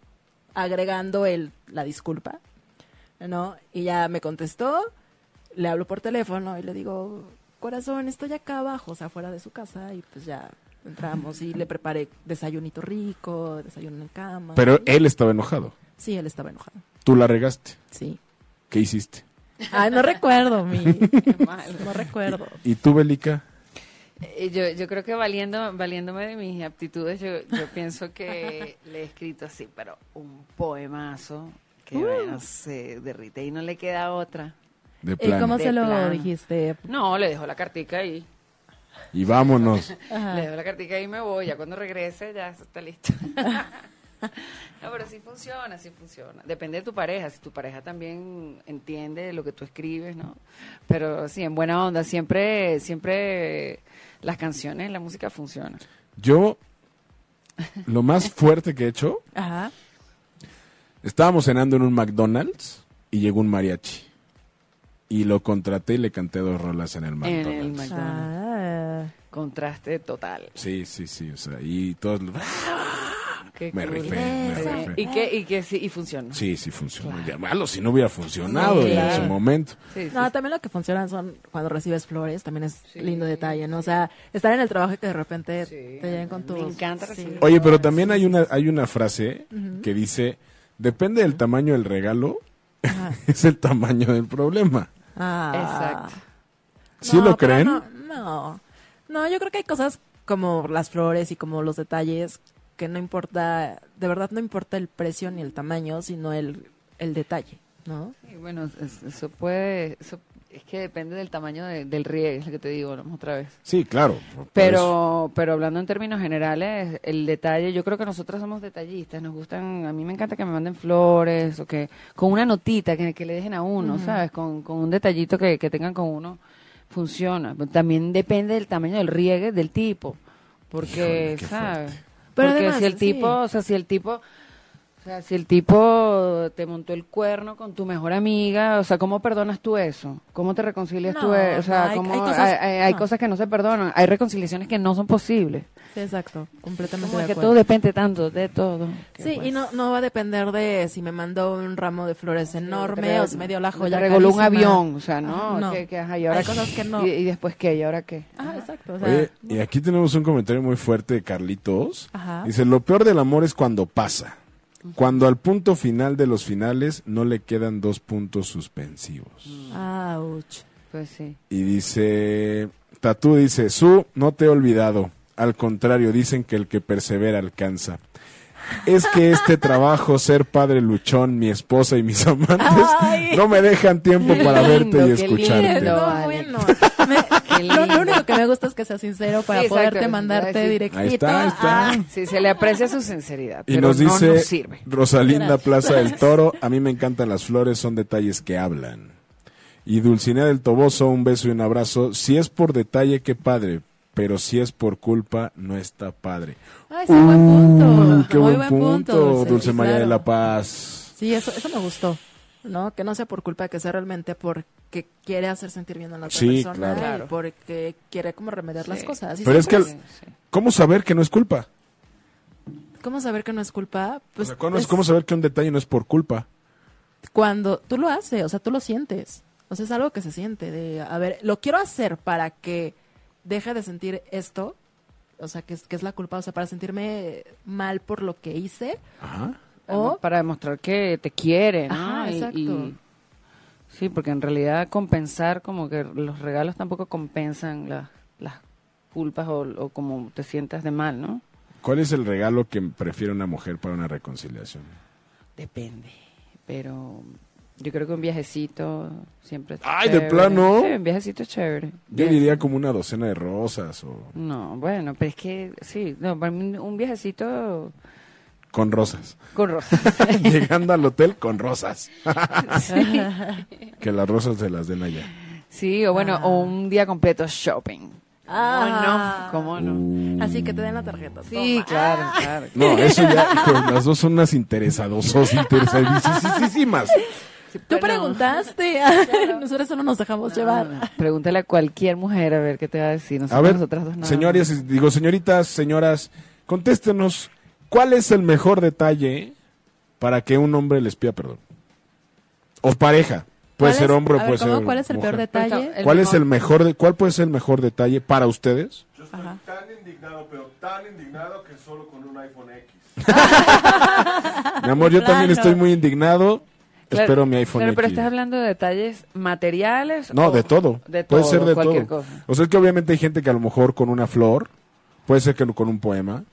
agregando el, la disculpa, ¿no? Y ya me contestó, le hablo por teléfono y le digo, corazón, estoy acá abajo, o sea, fuera de su casa, y pues ya entramos y le preparé desayunito rico, desayuno en cama. Pero él estaba enojado. Sí, él estaba enojado, Tú la regaste. sí. ¿Qué hiciste? Ay, no recuerdo, mi. [laughs] mal. No recuerdo. ¿Y tú, Belica? Eh, Yo, yo creo que valiendo, valiéndome de mis aptitudes, yo, yo pienso que le he escrito así, pero un poemazo que Uh. bueno, se derrite y no le queda otra. De ¿Y cómo De se lo plano. dijiste? No, le dejo la cartica ahí. Y vámonos. Ajá. [laughs] Le dejo la cartica y me voy. Ya cuando regrese, ya está listo. [laughs] no, pero sí funciona, sí funciona. Depende de tu pareja. Si tu pareja también entiende lo que tú escribes, ¿no? Pero sí, en buena onda. Siempre, siempre las canciones, la música funciona. Yo, lo más fuerte que he hecho, Ajá. Estábamos cenando en un McDonald's y llegó un mariachi. Y lo contraté y le canté dos rolas en el En McDonald's. el McDonald's. Ah. Contraste total. Sí, sí, sí, o sea, y todos Qué me cool. rifé, me rifé. Y que, y que sí, y funciona. Sí, sí funcionó. Ya malo si no hubiera funcionado Sí, en claro. su momento. Sí, sí. No, también lo que funciona son cuando recibes flores, también es Sí. lindo detalle, ¿no? O sea, estar en el trabajo y que de repente Sí. te lleguen con Me tus... encanta sí. recibir Oye, pero también hay una hay una frase que dice, depende del tamaño del regalo, [laughs] es el tamaño del problema. Ah. Exacto. ¿Sí No, lo creen? No, no, No, yo creo que hay cosas como las flores y como los detalles que no importa, de verdad no importa el precio ni el tamaño, sino el, el detalle, ¿no? Sí, bueno, es- eso puede, eso es que depende del tamaño de- del riegue, es lo que te digo, vamos otra vez. Sí, claro. Pero, pero hablando en términos generales, el detalle, yo creo que nosotros somos detallistas, nos gustan, a mí me encanta que me manden flores o que con una notita que, que le dejen a uno, ¿sabes? Con, con un detallito que, que tengan con uno, funciona. También depende del tamaño del riegue, del tipo, porque, Híjole, ¿sabes? fuerte. Pero porque además, si el sí. tipo, o sea, si el tipo... O sea, si el tipo te montó el cuerno con tu mejor amiga, o sea, ¿cómo perdonas tú eso? ¿Cómo te reconcilias tú? No, e- O sea, no, hay- ¿cómo- hay cosas- hay- hay no. cosas que no se perdonan, hay reconciliaciones que no son posibles. Sí, exacto, completamente Como de que acuerdo. todo depende tanto de todo. Sí, y pues, no, no va a depender de si me mandó un ramo de flores enorme te o si me dio la joya regaló un avión, o sea, no, Ajá, no. Que, que, ajá, y ahora Hay cosas que no. Y, y después qué, y ahora qué. Ah, exacto. O sea, Oye, y aquí tenemos un comentario muy fuerte de Carlitos. Ajá. Dice, lo peor del amor es cuando pasa. Cuando al punto final de los finales no le quedan dos puntos suspensivos. ouch. Pues sí. Y dice, Tatú dice, Su, no te he olvidado. Al contrario, dicen que el que persevera alcanza. Es que este [laughs] trabajo, ser padre luchón, mi esposa y mis amantes, Ay. no me dejan tiempo para lindo, verte y qué escucharte. lindo. No, vale. bueno. [laughs] Lo, único que me gusta es que sea sincero para Sí, exacto. poderte mandarte Sí. directito. Ahí está, ahí está. Ah, Sí, se le aprecia su sinceridad, Y pero nos no dice nos sirve. Rosalinda Gracias. Plaza del [laughs] Toro, a mí me encantan las flores, son detalles que hablan. Y Dulcinea del Toboso, un beso y un abrazo. Si es por detalle, qué padre, pero si es por culpa, no está padre. Ay, sí, buen punto. Uh, qué Muy buen punto, Dulce, Dulce, María de claro. la Paz. Sí, eso, eso me gustó. ¿No? Que no sea por culpa, que sea realmente porque quiere hacer sentir bien a la otra Sí, persona claro. y porque quiere como remediar las cosas. Y Pero es que el-. ¿Cómo saber que no es culpa? ¿Cómo saber que no es culpa? O Pues sea, ¿cómo, es- es cómo saber que un detalle no es por culpa? cuando tú lo haces, o sea, tú lo sientes. O sea, es algo que se siente de, a ver, lo quiero hacer para que deje de sentir esto, o sea, que es, que es la culpa, o sea, para sentirme mal por lo que hice, Ajá. O... para demostrar que te quiere, ¿no? Ajá, Y- exacto. y- sí, porque en realidad compensar, como que los regalos tampoco compensan las, las culpas o, o como te sientas de mal, ¿no? ¿Cuál es el regalo que prefiere una mujer para una reconciliación? Depende, pero yo creo que un viajecito siempre es Ay, ¿de plano? Sí, un viajecito es chévere. Yo Bien. diría como una docena de rosas o No, bueno, pero es que sí, no, para mí un viajecito con rosas. con rosas. [laughs] Llegando al hotel con rosas. [laughs] Que las rosas se las den allá. Sí, o bueno, Ah. o un día completo shopping. Ah. ¿Cómo no? ¿Cómo no? Así que te den la tarjeta. Sí, toma. claro, claro. No, eso ya, hijo, las dos son unas interesadosos, interesadísimas. Sí, Tú preguntaste, [laughs] nosotros solo nos dejamos llevar. No, Pregúntale a cualquier mujer a ver qué te va a decir. A Nosotros, ver, nosotras dos nada. señores, digo, señoritas, señoras, contéstenos, ¿cuál es el mejor detalle para que un hombre les pida perdón? O pareja, puede ¿Cuál ser es- hombre o ver, puede ¿cómo- ser ¿Cuál es el peor detalle? El ¿Cuál es el mejor, de- cuál puede ser el mejor detalle para ustedes? Ajá. Tan indignado, pero tan indignado que solo con un iPhone X. [laughs] Mi amor, yo también estoy muy indignado. Claro, Espero mi iPhone claro, pero X. estás hablando de detalles materiales. No, o- de todo. De puede todo, ser de cualquier todo. cosa. O sea, es que obviamente hay gente que a lo mejor con una flor, puede ser que con un poema,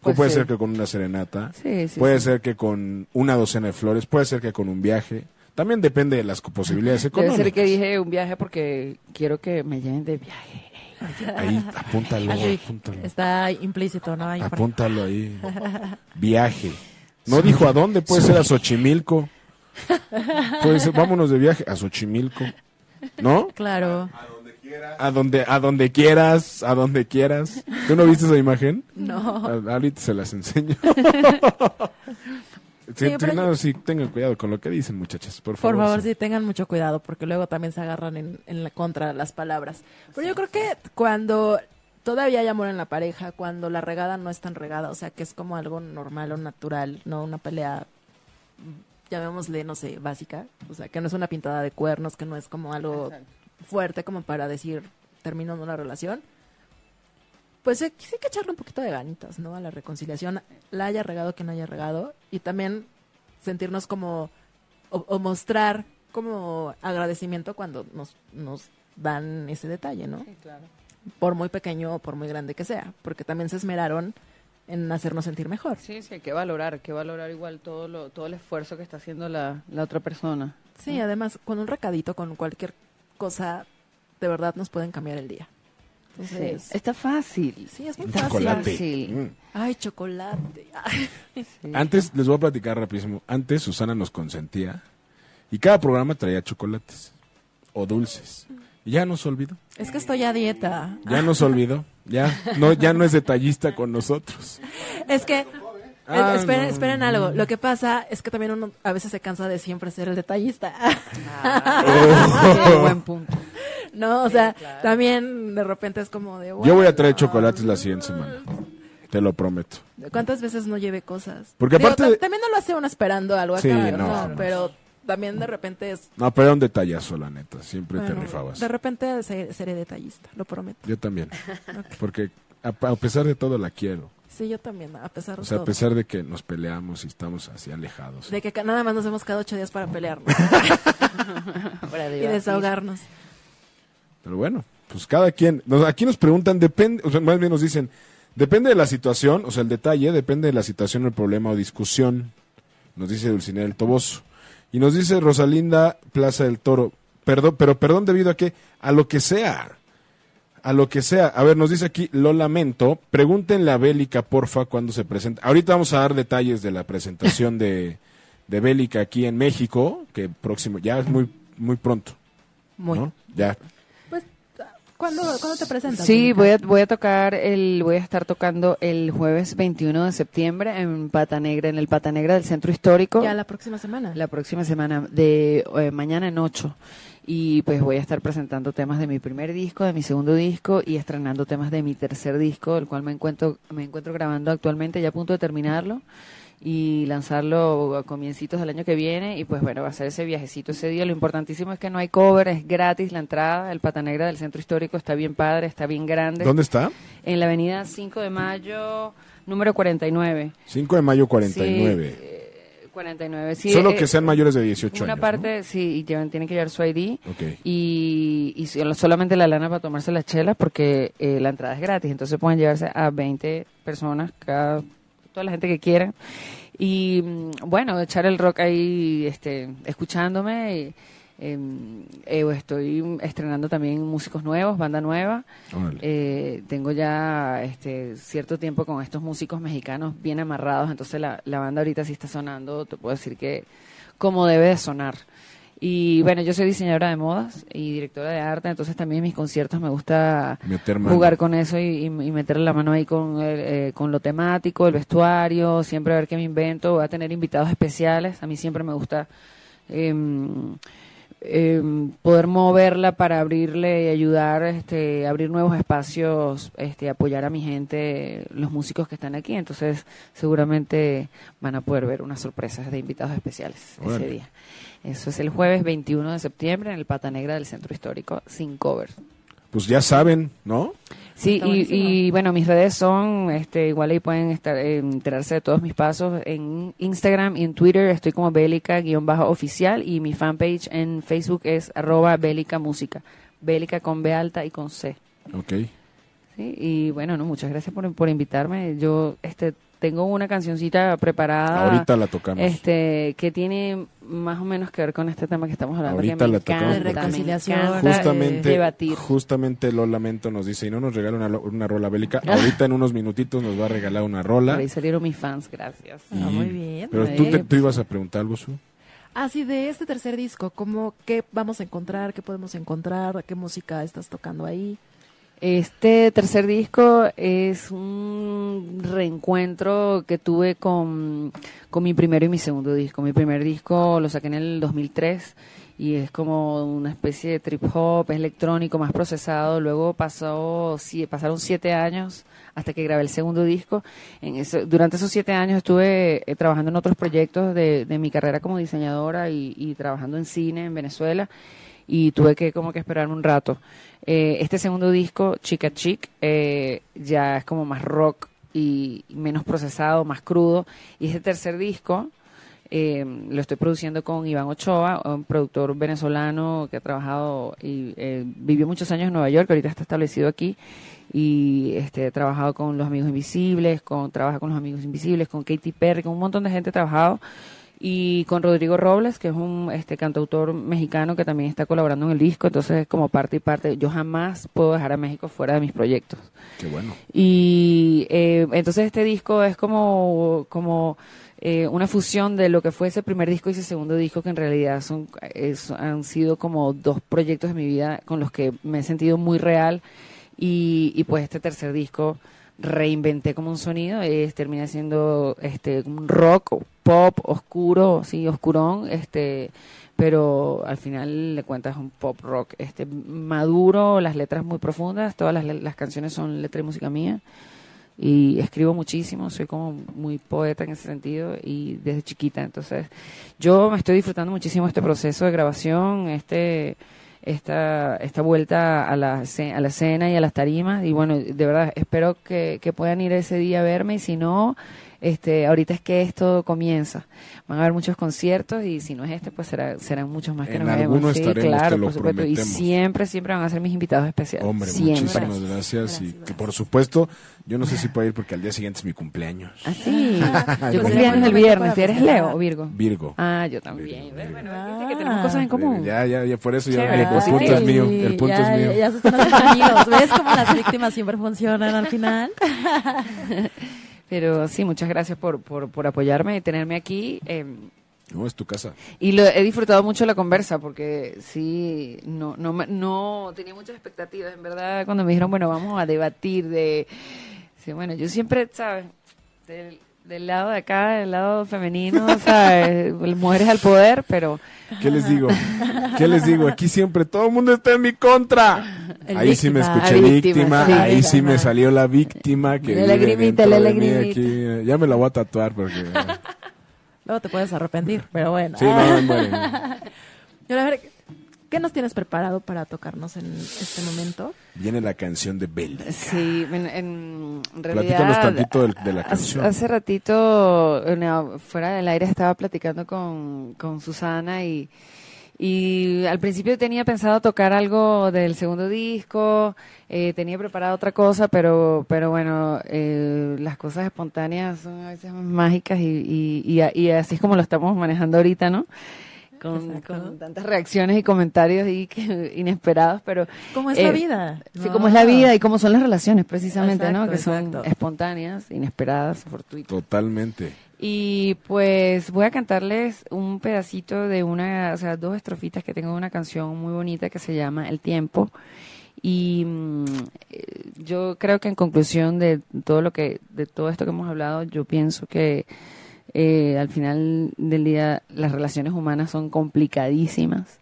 Pues puede sí. ser que con una serenata, Sí, sí, puede sí. ser que con una docena de flores, puede ser que con un viaje. También depende de las posibilidades económicas. ser que dije un viaje porque quiero que me lleven de viaje. Ahí, apúntalo, apúntalo. está implícito, ¿no? Ahí Apúntalo ahí. [laughs] Viaje. No dijo a dónde, puede ser a Xochimilco. Puede ser, vámonos de viaje a Xochimilco. ¿No? Claro. A donde. A donde, quieras, a donde quieras. ¿Tú no viste esa imagen? No. A- Ahorita se las enseño. [laughs] Sí, Sí, pero no, sí, tengan cuidado con lo que dicen, muchachas, por Por favor. favor, sí. sí, tengan mucho cuidado porque luego también se agarran en, en la contra las palabras. Pero yo creo que cuando todavía hay amor en la pareja, cuando la regada no es tan regada, o sea, que es como algo normal o natural, no una pelea, mm, llamémosle, no sé, básica, o sea, que no es una pintada de cuernos, que no es como algo fuerte como para decir terminando una relación. Pues sí, sí hay que echarle un poquito de ganitas, ¿no? A la reconciliación, la haya regado que no haya regado, y también sentirnos como o, o mostrar como agradecimiento cuando nos, nos dan ese detalle, ¿no? Por muy pequeño o por muy grande que sea, porque también se esmeraron en hacernos sentir mejor. Sí, sí, hay que valorar, hay que valorar igual todo lo, todo el esfuerzo que está haciendo la, la otra persona. Sí, además, con un recadito, con cualquier cosa, de verdad nos pueden cambiar el día. Sí, Entonces, está fácil. sí, es muy fácil. chocolate. fácil. Mm. Ay, chocolate. Ay, Sí. Antes, les voy a platicar rapidísimo. Antes Susana nos consentía y cada programa traía chocolates o dulces. Y ya nos olvidó. es que estoy a dieta. Ya nos olvidó. Ya no, ya no es detallista con nosotros. Es que, Ah, eh, esperen, no. esperen algo. Lo que pasa es que también uno a veces se cansa de siempre ser el detallista. Ah, qué buen punto. no, o sea, también de repente es como de... Yo voy a bueno, traer chocolates la siguiente semana. Te lo prometo. ¿Cuántas veces no lleve cosas? Porque Digo, aparte ta- de- También no lo hace uno esperando algo Sí, cambio, no, ¿no? jamás. Pero también de repente es... No, pero era un detallazo, la neta. Siempre te bueno, rifabas. de repente se- seré detallista, lo prometo. Yo también. [laughs] Porque a, a pesar de todo la quiero. Sí, yo también, a pesar de O sea, a todo. pesar de que nos peleamos y estamos así alejados. De que ca- nada más nos hemos cada ocho días para pelearnos [laughs] y desahogarnos. Pero bueno, pues cada quien. nos- aquí nos preguntan, depende, o sea, más bien nos dicen, depende de la situación, o sea, el detalle, depende de la situación, el problema o discusión. Nos dice Dulcinea del Toboso. Y nos dice Rosalinda Plaza del Toro, perdón, pero perdón debido a que, a lo que sea. A lo que sea. A ver, nos dice aquí, lo lamento. Pregúntenle a Bélica, porfa, cuando se presenta. Ahorita vamos a dar detalles de la presentación de, de Bélica aquí en México, que próximo, ya es muy, muy pronto. Muy. ¿no? Ya, ¿cuándo, ¿cuándo te presentas? Sí, voy a, voy a tocar el, voy a estar tocando el jueves 21 de septiembre en Pata Negra, en el Pata Negra del Centro Histórico. Ya la próxima semana. la próxima semana, de eh, mañana en 8. Y pues voy a estar presentando temas de mi primer disco, de mi segundo disco y estrenando temas de mi tercer disco, el cual me encuentro, me encuentro grabando actualmente, ya a punto de terminarlo y lanzarlo a comiencitos del año que viene y pues bueno, va a ser ese viajecito ese día. Lo importantísimo es que no hay cover, es gratis la entrada, el Pata Negra del Centro Histórico está bien padre, está bien grande. ¿Dónde está? En la avenida 5 de Mayo, número 49. 5 de mayo 49. Sí, eh, 49, sí. Solo eh, que sean mayores de 18 una años. parte, sí, y llevan, tienen que llevar su ID. ¿no? Ok. Y, y solamente la lana para tomarse las chelas porque eh, la entrada es gratis. Entonces pueden llevarse a 20 personas, cada, toda la gente que quieran. Y mm, bueno, echar el rock ahí este, escuchándome. y, em, eh, estoy estrenando también músicos nuevos, banda nueva. Eh, tengo ya este cierto tiempo con estos músicos mexicanos bien amarrados, entonces la, la banda ahorita sí está sonando, te puedo decir que como debe de sonar. Y bueno, yo soy diseñadora de modas y directora de arte, entonces también en mis conciertos me gusta Meter jugar con eso y, y, y meterle la mano ahí con, el, eh, con lo temático, el vestuario, siempre a ver qué me invento, voy a tener invitados especiales, a mí siempre me gusta em, poder moverla para abrirle y ayudar, este, abrir nuevos espacios, este, apoyar a mi gente, los músicos que están aquí, entonces seguramente van a poder ver unas sorpresas de invitados especiales ese día. Eso es el jueves 21 de septiembre en el Pata Negra del Centro Histórico, sin cover. Pues ya saben, ¿no? Sí, y, bueno, mis redes son, este, igual ahí pueden estar, eh, enterarse de todos mis pasos en Instagram y en Twitter estoy como bélica-oficial y mi fanpage en Facebook es arroba bélica música, bélica con B alta y con C. Ok. ¿sí? Y bueno, no, muchas gracias por, por invitarme. Yo este, tengo una cancioncita preparada. Ahorita la tocamos. Este, que tiene más o menos que ver con este tema que estamos hablando. Ahorita que me la tocamos. encanta, De reconciliación, justamente, eh, debatir. justamente lo lamento nos dice, y no nos regala una, una rola bélica, ahorita en unos minutitos nos va a regalar una rola. Por ahí salieron mis fans, gracias. Ah, muy bien. Pero tú, te, pues- tú ibas a preguntar algo, Su. Así de este tercer disco, ¿cómo, ¿qué vamos a encontrar? ¿Qué podemos encontrar? ¿Qué música estás tocando ahí? Este tercer disco es un reencuentro que tuve con, con mi primero y mi segundo disco. Mi primer disco lo saqué en el 2003 y es como una especie de trip hop, es electrónico, más procesado. Luego pasó, sí, pasaron siete años hasta que grabé el segundo disco. En ese- durante esos siete años estuve eh, trabajando en otros proyectos de, de mi carrera como diseñadora y, y trabajando en cine en Venezuela y tuve que como que esperarme un rato. Eh, este segundo disco, Chica Chic, eh, ya es como más rock y menos procesado, más crudo. Y este tercer disco eh, lo estoy produciendo con Iván Ochoa, un productor venezolano que ha trabajado y eh, vivió muchos años en Nueva York, ahorita está establecido aquí y este, he trabajado con Los Amigos Invisibles, con trabaja con Los Amigos Invisibles, con Katy Perry, con un montón de gente trabajado y con Rodrigo Robles, que es un este cantautor mexicano que también está colaborando en el disco, entonces es como parte y parte. Yo jamás puedo dejar a México fuera de mis proyectos. Qué bueno. Y eh, entonces este disco es como, como eh, una fusión de lo que fue ese primer disco y ese segundo disco, que en realidad son, es- han sido como dos proyectos de mi vida con los que me he sentido muy real. Y, y pues este tercer disco reinventé como un sonido, es, termina siendo este un rock, pop, oscuro, sí, oscurón, este pero al final le cuentas un pop rock este maduro, las letras muy profundas, todas las, las canciones son letra y música mía y escribo muchísimo, soy como muy poeta en ese sentido y desde chiquita, entonces yo me estoy disfrutando muchísimo este proceso de grabación, este esta esta vuelta a la a la escena y a las tarimas. Y bueno, de verdad espero que, que puedan ir ese día a verme. Y si no este, ahorita es que esto comienza. Van a haber muchos conciertos y si no es este, pues será, serán muchos más que En nos vemos. Sí, claro, te lo por supuesto. Y prometemos. siempre, siempre van a ser mis invitados especiales. Hombre, siempre. muchísimas gracias. Y que por supuesto, yo no sé si puedo ir porque al día siguiente es mi cumpleaños. Ah, sí. [laughs] Yo [laughs] sí, cumplí años el viernes. para ¿Tú eres. Leo o Virgo? Virgo. Ah, yo también. Virgo, Virgo. Bueno, viste que tenemos cosas en común. Ya, ya, ya, por eso ya Chévere, el sí punto que- es mío. El punto ya, es mío. Ya, ya se están haciendo amigos. ¿Ves cómo las víctimas siempre funcionan al final? [laughs] Pero sí, muchas gracias por, por, por apoyarme y tenerme aquí. eh, No, es tu casa. Y lo, he disfrutado mucho la conversa porque sí, no, no, no tenía muchas expectativas. En verdad, cuando me dijeron, bueno, vamos a debatir de... Sí, bueno, yo siempre, ¿sabes? Del, del lado de acá, del lado femenino, ¿sabes? [laughs] Mujeres al poder, pero... ¿Qué les digo? ¿Qué les digo? Aquí siempre todo el mundo está en mi contra. El ahí sí me víctima. escuché víctima, víctima, sí. ahí sí me Víctima. salió la víctima que La lagrimita, la lagrimita. aquí. Ya me la voy a tatuar porque... [laughs] Luego te puedes arrepentir, pero bueno. Sí, no, bueno. Y ahora, a ver, ¿qué nos tienes preparado para tocarnos en este momento? Viene la canción de Belly. Sí, en, en realidad... Platícanos tantito del- de la hace- canción. Hace, ratito, no, fuera del aire, estaba platicando con, con Susana y, y al principio tenía pensado tocar algo del segundo disco, eh, tenía preparado otra cosa, pero, pero bueno, eh, las cosas espontáneas son a veces mágicas y, y, y así es como lo estamos manejando ahorita, ¿no? Con, tantas reacciones y comentarios y que- [laughs] inesperados, pero ¿Cómo es eh, la vida? Sí, No. como es la vida y cómo son las relaciones, precisamente, ¿no? Exacto, Que son exacto. espontáneas, inesperadas, fortuitas. Totalmente. Y pues voy a cantarles un pedacito de una, o sea, dos estrofitas que tengo de una canción muy bonita que se llama El tiempo. Y mm, eh, yo creo que en conclusión de todo lo que, de todo esto que hemos hablado, yo pienso que eh, al final del día las relaciones humanas son complicadísimas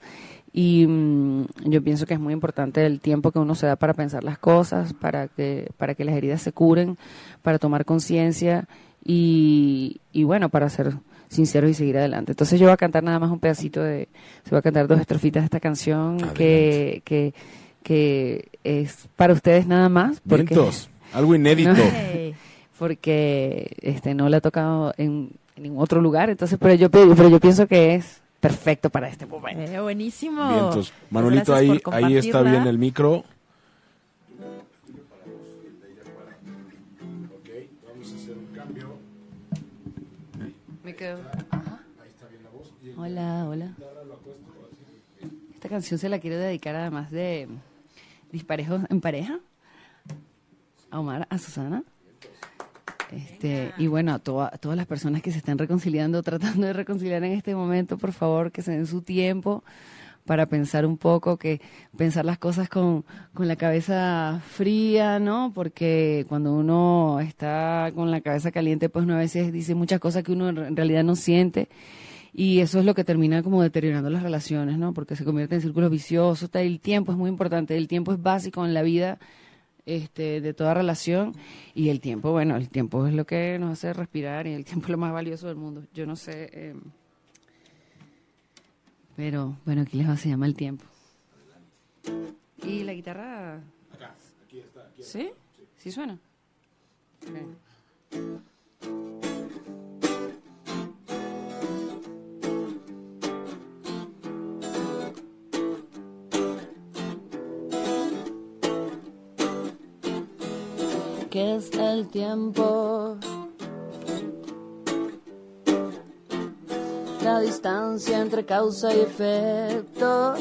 y mm, yo pienso que es muy importante el tiempo que uno se da para pensar las cosas, para que, para que las heridas se curen, para tomar conciencia y, y bueno, para ser sinceros y seguir adelante. Entonces yo voy a cantar nada más un pedacito de, se va a cantar dos estrofitas de esta canción que, que, que es para ustedes nada más. Porque, Vientos. Algo inédito. [laughs] Hey. Porque este no la he tocado en, en ningún otro lugar, entonces pero yo pero yo pienso que es perfecto para este momento. Eh, buenísimo. Manolito, gracias ahí, ahí está bien el micro. Me quedo. Hola, hola. Esta canción se la quiero dedicar además de Disparejos en pareja. A Omar, a Susana. Este, y bueno, a, toda- a todas las personas que se están reconciliando, [laughs] tratando de reconciliar en este momento, por favor, que se den su tiempo para pensar un poco, que pensar las cosas con, con la cabeza fría, ¿no? Porque cuando uno está con la cabeza caliente, pues uno a veces dice muchas cosas que uno en realidad no siente. Y eso es lo que termina como deteriorando las relaciones, ¿no? Porque se convierte en círculos viciosos. El tiempo es muy importante, el tiempo es básico en la vida este, de toda relación. Y el tiempo, bueno, el tiempo es lo que nos hace respirar y el tiempo es lo más valioso del mundo. Yo no sé. Eh, pero bueno, aquí les va, se llama el tiempo. ¿Y la guitarra? Acá, aquí está. Aquí ¿Sí? ¿Sí suena? ¿Qué es el tiempo? La distancia entre causa y efecto.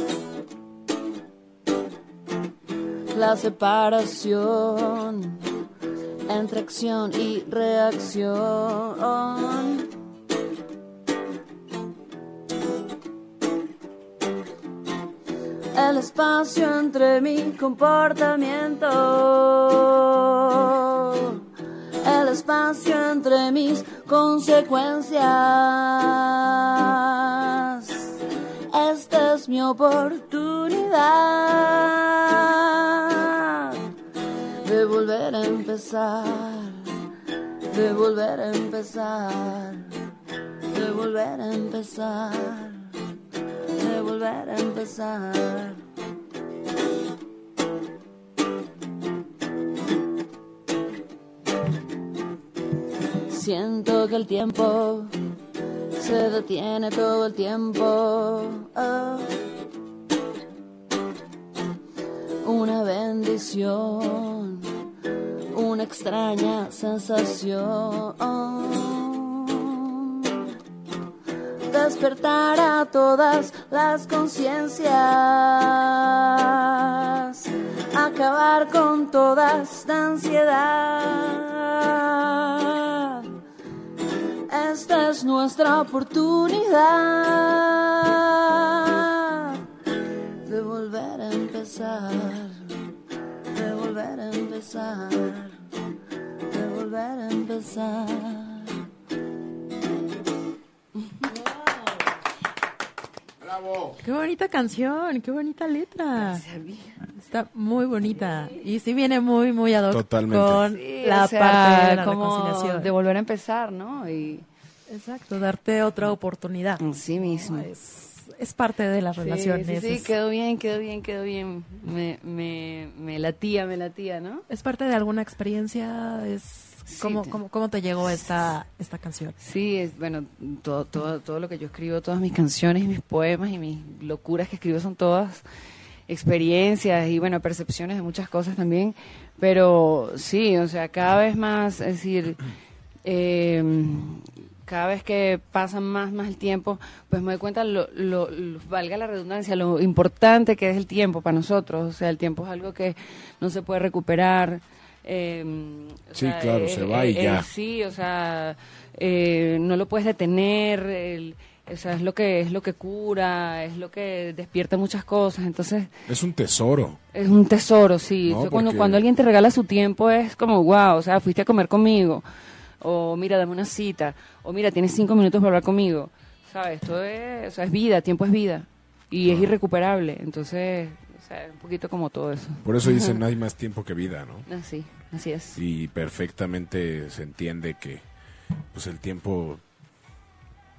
La separación entre acción y reacción. El espacio entre mi comportamiento. El espacio entre mis consecuencias. Esta es mi oportunidad de volver a empezar, de volver a empezar, de volver a empezar, volver a empezar. Siento que el tiempo se detiene todo el tiempo. Oh. Una bendición, una extraña sensación. Despertar a todas las conciencias, acabar con toda esta ansiedad. Esta es nuestra oportunidad de volver a empezar, de volver a empezar, de volver a empezar. Qué bonita canción, qué bonita letra. Está muy bonita. Y sí viene muy, muy ad hoc Totalmente. con Sí, la o sea, parte de la como reconciliación. de volver a empezar, ¿no? Y Exacto, darte otra oportunidad. sí mismo. Es, es parte de las Sí, relaciones. Sí, sí, quedó bien, quedó bien, quedó bien. Me, me, me latía, me latía, ¿no? es parte de alguna experiencia. Es Sí, ¿cómo, cómo, cómo te llegó esta, esta canción? Sí, es, bueno, todo, todo, todo lo que yo escribo, todas mis canciones, y mis poemas y mis locuras que escribo son todas experiencias y, bueno, percepciones de muchas cosas también. Pero sí, o sea, cada vez más, es decir, eh, cada vez que pasa más, más el tiempo, pues me doy cuenta, lo, lo- lo- valga la redundancia, lo importante que es el tiempo para nosotros. O sea, el tiempo es algo que no se puede recuperar. Eh, o Sí, claro, se va y ya. Sí, o sea, eh, no lo puedes detener. el- o sea, es lo que es lo que cura, es lo que despierta muchas cosas. Entonces, Es un tesoro. es un tesoro, sí. No, O sea, cuando, porque- cuando alguien te regala su tiempo es como, wow, o sea, fuiste a comer conmigo. O mira, dame una cita. O mira, tienes cinco minutos para hablar conmigo. ¿Sabes? Esto es, o sea, es vida, tiempo es vida. Y es irrecuperable. Entonces, o sea, es un poquito como todo eso. Por eso dicen, [laughs] hay más tiempo que vida, ¿no? Así, así es. Y perfectamente se entiende que pues el tiempo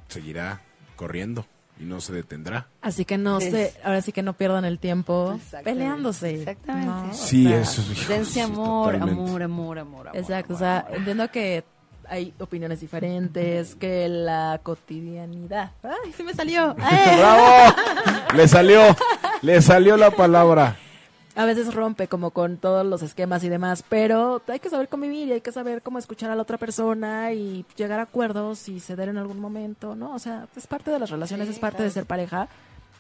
seguirá corriendo y no se detendrá. Así que no Sí. sé, ahora sí que no pierdan el tiempo Exactamente. peleándose. Exactamente. ¿no? O Sí, sea, eso hijo, Dense sí, amor, amor, amor, amor, amor. Exacto, o sea, amor. entiendo que hay opiniones diferentes, que la cotidianidad. ¡Ay, se me salió! ¡Ay! [laughs] ¡Bravo! Le salió, le salió la palabra. A veces rompe como con todos los esquemas y demás, pero hay que saber convivir y hay que saber cómo escuchar a la otra persona y llegar a acuerdos y ceder en algún momento, ¿no? O sea, es parte de las relaciones, Sí, es parte claro. de ser pareja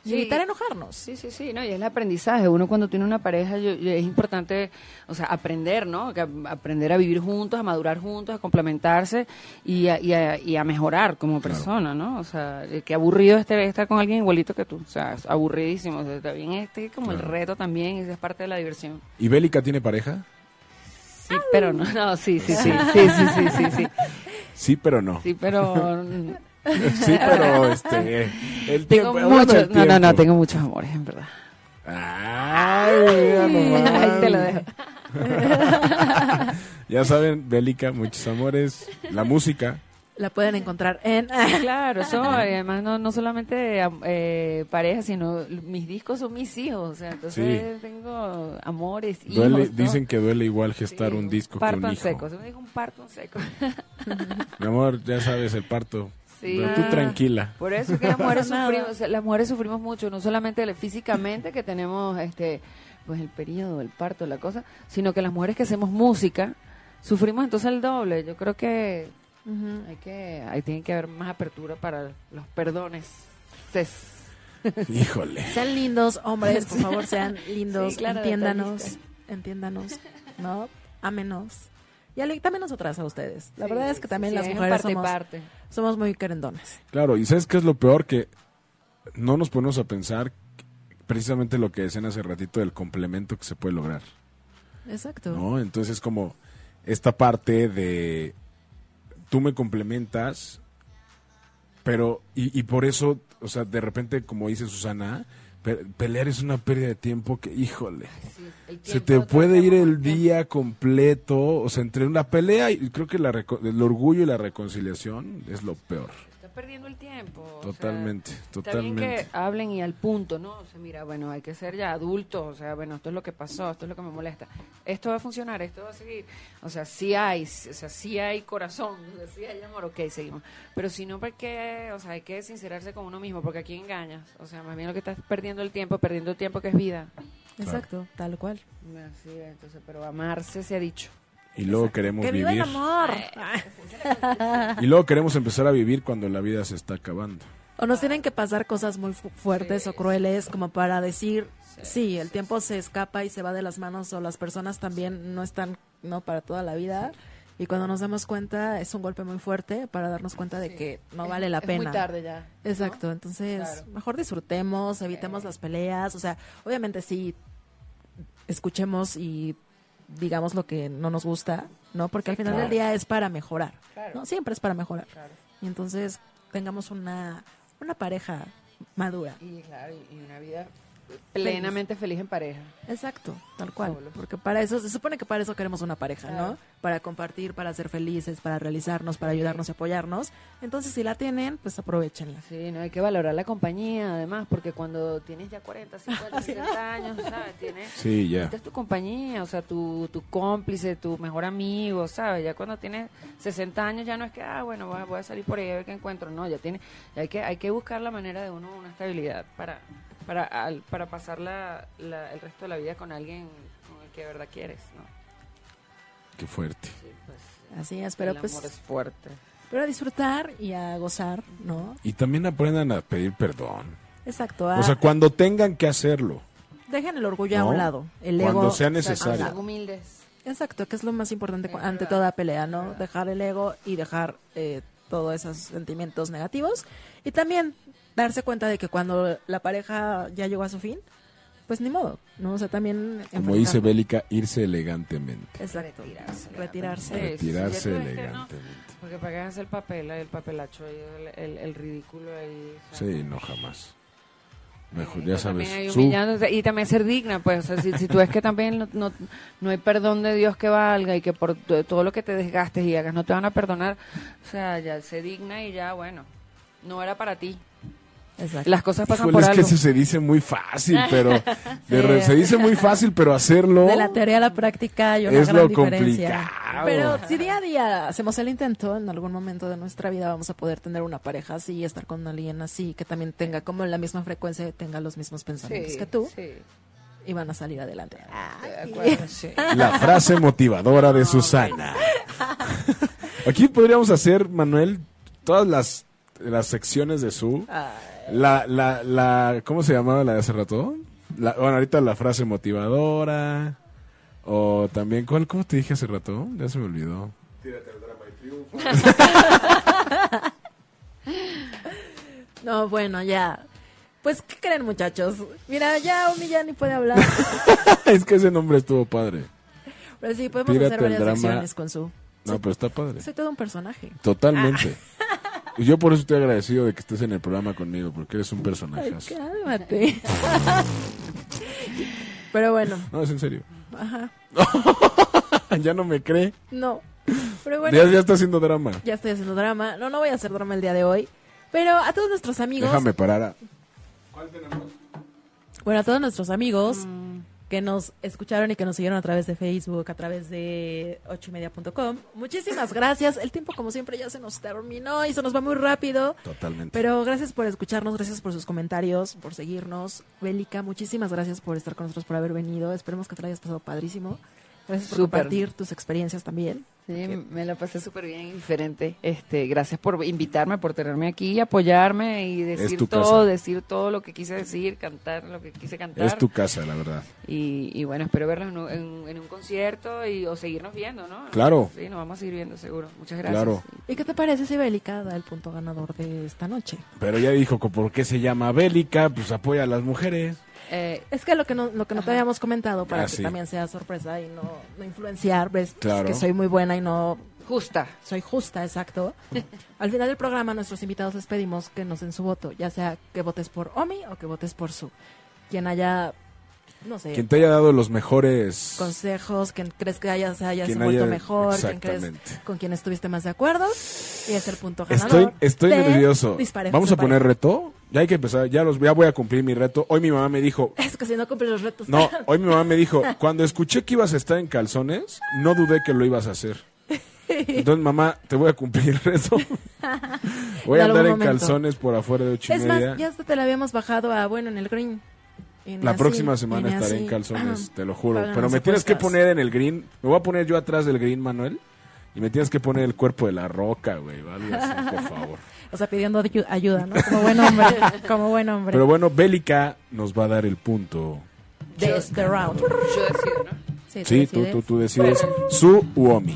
y evitar enojarnos. Sí, sí, sí, no, y es el aprendizaje. Uno cuando tiene una pareja es importante, o sea, aprender, ¿no? Aprender a vivir juntos, a madurar juntos, a complementarse y a, y a, mejorar como persona, ¿no? O sea, eh, qué aburrido este, estar con alguien igualito que tú, o sea, es aburridísimo. O sea, también este es como el reto también, esa es parte de la diversión. ¿Y Bélica tiene pareja? Sí, pero no, no, sí, sí, sí, sí, sí. Sí, sí pero no. Sí, pero [laughs] [laughs] Sí, pero este. El tengo tiempo, muchos, no, no, no, tiempo. tengo muchos amores, en verdad. Ay. Ahí te lo dejo. [laughs] Ya saben, Bélica, muchos amores. La música. La pueden encontrar en... [laughs] Claro, eso, y además no, no solamente am- eh, pareja, sino mis discos son mis hijos, o sea, entonces tengo amores, Duele, hijos, ¿no? dicen que duele igual gestar Sí, un disco que parto un en hijo. seco, se me dijo un parto en seco. Mi amor, ya sabes, el parto. Sí. Pero tú tranquila. Por eso es que las mujeres [laughs] sufrimos, las mujeres sufrimos mucho, no solamente físicamente que tenemos este pues el periodo, el parto, la cosa, sino que las mujeres que hacemos música sufrimos entonces el doble. Yo creo que hay que hay tiene que haber más apertura para los perdones. Híjole. [laughs] Sean lindos, hombres, por favor, sean lindos, Sí, claro, entiéndanos, entiéndanos, ¿no? Ámenos. Y también nosotras a ustedes. La verdad es que también Sí, las es mujeres parte somos, parte. Somos muy querendonas. Claro, y ¿sabes qué es lo peor? Que no nos ponemos a pensar precisamente lo que decían hace ratito del complemento que se puede lograr. Exacto. ¿no? Entonces es como esta parte de tú me complementas, pero y, y por eso, o sea, de repente, como dice Susana, pe- pelear es una pérdida de tiempo que, híjole, se te puede ir el día completo, o sea, entre una pelea y creo que la el orgullo y la reconciliación es lo peor. Perdiendo el tiempo. o sea, Totalmente, Está bien totalmente. que hablen y al punto, ¿no? O sea, mira, bueno, hay que ser ya adultos, o sea, bueno, esto es lo que pasó, esto es lo que me molesta. Esto va a funcionar, esto va a seguir. O sea, sí hay, o sea, sí hay corazón, [laughs] o sea, sí hay amor, ok, seguimos. Pero si no, porque, o sea, hay que sincerarse con uno mismo, porque aquí engañas. O sea, más bien lo que estás perdiendo el tiempo, perdiendo el tiempo que es vida. Exacto, tal cual. Así es, entonces, pero amarse se ha dicho. Y luego queremos ¡Que viva el vivir. amor! Y luego queremos empezar a vivir cuando la vida se está acabando. O nos tienen que pasar cosas muy fu- fuertes o crueles como para decir, sí, el tiempo se escapa y se va de las manos o las personas también no están no para toda la vida. Y cuando nos damos cuenta es un golpe muy fuerte para darnos cuenta de que no Es- vale la es pena. muy tarde ya. ¿no? Exacto, entonces Claro. mejor disfrutemos, evitemos las peleas, o sea, obviamente sí escuchemos y digamos lo que no nos gusta, ¿no? Porque al final del día es para mejorar, Claro. ¿no? Siempre es para mejorar. Claro. Y entonces tengamos una, una pareja madura. Y claro, y una vida plenamente feliz en pareja. Exacto, tal cual. Porque para eso, se supone que para eso queremos una pareja, Claro. ¿no? Para compartir, para ser felices, para realizarnos, para ayudarnos y apoyarnos. Entonces, si la tienen, pues aprovechenla. Sí, no hay que valorar la compañía, además, porque cuando tienes ya 40, 50, 60 años, ¿sabes? [laughs] Tienes, Sí, ya. esta es tu compañía, o sea, tu, tu cómplice, tu mejor amigo, ¿sabes? Ya cuando tienes 60 años ya no es que, ah, bueno, voy a, voy a salir por ahí a ver qué encuentro. No, ya tiene, ya hay que, hay que buscar la manera de uno, una estabilidad para, para, al- para pasar la, la- el resto de la vida con alguien con el que de verdad quieres, ¿no? Qué fuerte. Sí, pues, Así es, pero el pues, amor es fuerte. pero a disfrutar y a gozar, ¿no? Y también aprendan a pedir perdón. Exacto. a- O sea, cuando tengan que hacerlo. dejen el orgullo a un lado. El Cuando ego. sea a un necesario. lado. humildes. Exacto, que es lo más importante Es ante verdad, toda pelea, ¿no? Dejar el ego y dejar eh, todos esos sentimientos negativos. Y también darse cuenta de que cuando la pareja ya llegó a su fin, pues ni modo, ¿no? O sea, también... Como dice Bélica, irse elegantemente. Exacto. Retirarse. Retirarse. Retirarse que elegantemente. Porque para qué hacer el papel, el papelacho, ahí, el, el, el ridículo ahí. o sea, Sí, no jamás. Mejor, ya que también sabes. Su- humillándote, y también ser digna, pues, o sea, si, si tú ves que también no, no, no hay perdón de Dios que valga y que por to- todo lo que te desgastes y hagas no te van a perdonar, o sea, ya sé digna y ya, bueno, no era para ti. Exacto. Las cosas pasan Híjole, por es que eso se dice muy fácil, pero [laughs] re- se dice muy fácil, pero hacerlo De la teoría a la práctica hay una es gran lo diferencia. complicado. Pero si día a día hacemos el intento, en algún momento de nuestra vida vamos a poder tener una pareja así, estar con alguien así, que también tenga como la misma frecuencia, tenga los mismos pensamientos que tú, Sí, y van a salir adelante. de acuerdo, [laughs] sí. La frase motivadora de Susana. [laughs] Aquí podríamos hacer, Manuel, todas las, las secciones de su La, la, la, ¿cómo se llamaba la de hace rato? La, bueno, ahorita la frase motivadora. O también, ¿cuál, ¿cómo te dije hace rato? Ya se me olvidó. [laughs] No, bueno, ya. Pues, ¿qué creen, muchachos? Mira, ya Omi ya ni puede hablar. [laughs] es que ese nombre estuvo padre. Pero sí, podemos Tírate hacer varias el drama. secciones con su... No, pero está padre. Soy todo un personaje. Totalmente. Y yo por eso estoy agradecido de que estés en el programa conmigo, porque eres un personaje. Ay, cálmate. [laughs] Pero bueno, No, es en serio. ajá. [laughs] ya no me cree. No. Pero bueno, Ya, ya está haciendo drama. ya estoy haciendo drama. No, no voy a hacer drama el día de hoy. Pero a todos nuestros amigos, Déjame parar. a- bueno, a todos nuestros amigos Mm. Que nos escucharon y que nos siguieron a través de Facebook, a través de ochoymedia.com, muchísimas gracias. El tiempo, como siempre, ya se nos terminó y se nos va muy rápido. Totalmente. Pero gracias por escucharnos, gracias por sus comentarios, por seguirnos. Bélica, muchísimas gracias por estar con nosotros, por haber venido. Esperemos que te la hayas pasado padrísimo. Gracias por compartir tus experiencias también. Sí, me la pasé súper bien, diferente. Este, gracias por invitarme, por tenerme aquí, apoyarme y decir todo, casa. decir todo lo que quise decir, cantar lo que quise cantar. Es tu casa, la verdad. Y, y bueno, espero verlos en un, en- en un concierto y, o seguirnos viendo, ¿no? Claro. Sí, nos vamos a seguir viendo, seguro. Muchas gracias. Claro. ¿Y qué te parece si Bélica da el punto ganador de esta noche? Pero ya dijo que por qué se llama Bélica, pues apoya a las mujeres. Eh, Es que lo que no, lo que no te habíamos comentado para Ah, que sí. también sea sorpresa y no, no influenciar, ves Pues Claro. que soy muy buena y no justa. soy justa, exacto. [laughs] Al final del programa, nuestros invitados les pedimos que nos den su voto, ya sea que votes por Omi o que votes por Su. Quien haya, no sé, Quien te haya dado los mejores. consejos, quien crees que haya, se haya Quien vuelto haya- mejor, quien crees con quien estuviste más de acuerdo. Y es el punto ganador. Estoy, estoy nervioso. Vamos a poner reto. Ya hay que empezar. Ya, los, ya voy a cumplir mi reto. Hoy mi mamá me dijo. [laughs] Es que si no cumples los retos. No, [laughs] hoy mi mamá me dijo. Cuando escuché que ibas a estar en calzones, no dudé que lo ibas a hacer. Entonces, mamá, te voy a cumplir el reto. [laughs] Voy a andar en momento. calzones por afuera de ocho y Es media. más, ya hasta te la habíamos bajado a, bueno, en el green. La así, próxima semana estaré así. en calzones, te lo juro. Pagan Pero me tienes que poner en el green. Me voy a poner yo atrás del green, Manuel. Y me tienes que poner el cuerpo de la roca, güey. algo así, por favor. [laughs] O sea, pidiendo ayu- ayuda, ¿no? Como buen hombre. [laughs] como buen hombre. Pero bueno, Bélica nos va a dar el punto. de este round. Yo decido, ¿no? Sí, Sí, tú, decides. tú, tú decides. Su Uomi.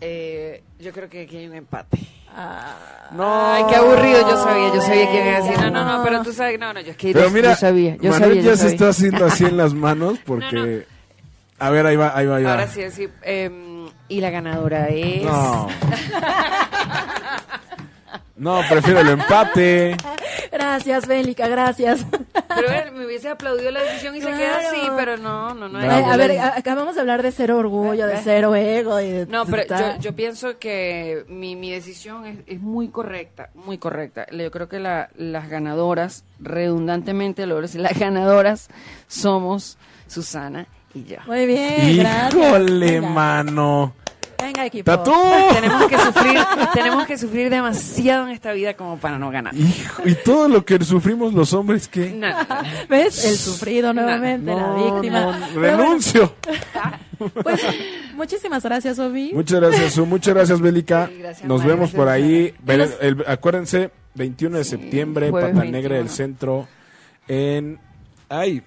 Eh, yo creo que aquí hay un empate. Ah, No. Ay, qué aburrido, yo sabía, yo sabía que iba a decir. No, no, no, pero tú sabes, no, no, yo es que Pero yo, mira, yo sabía, yo Manuel sabía, ya yo se sabía. está haciendo así en las manos [laughs] porque... No, no. A ver, ahí va, ahí va, ahí va. Ahora sí, sí. em, y la ganadora es... No. [laughs] No, prefiero el empate. Gracias, Bélica, gracias. Pero él me hubiese aplaudido la decisión y se queda así, pero no, no, no. Bravo. Ay, ella- a ver, acabamos de hablar de cero orgullo, de cero ego. Y de, No, pero yo, yo pienso que mi, mi decisión es, es muy correcta, muy correcta. Yo creo que la- las ganadoras, redundantemente lo voy a decir, las ganadoras somos Susana y yo. Muy bien, gracias. Híjole, Venga, mano. Venga, equipo. ¡Tatú! Tenemos que sufrir, tenemos que sufrir demasiado en esta vida como para no ganar. Hijo, y todo lo que sufrimos los hombres, ¿qué? No, no, no. ¿Ves? El sufrido nuevamente, la víctima. renuncio. [laughs] pues, muchísimas gracias, Obi. Muchas gracias, Su. Muchas gracias, Bélica. Sí, gracias, Nos Mario, vemos gracias, por ahí. Y el- acuérdense, 21 de septiembre, jueves Pata Negra del 21. Centro, en... ¡Ay!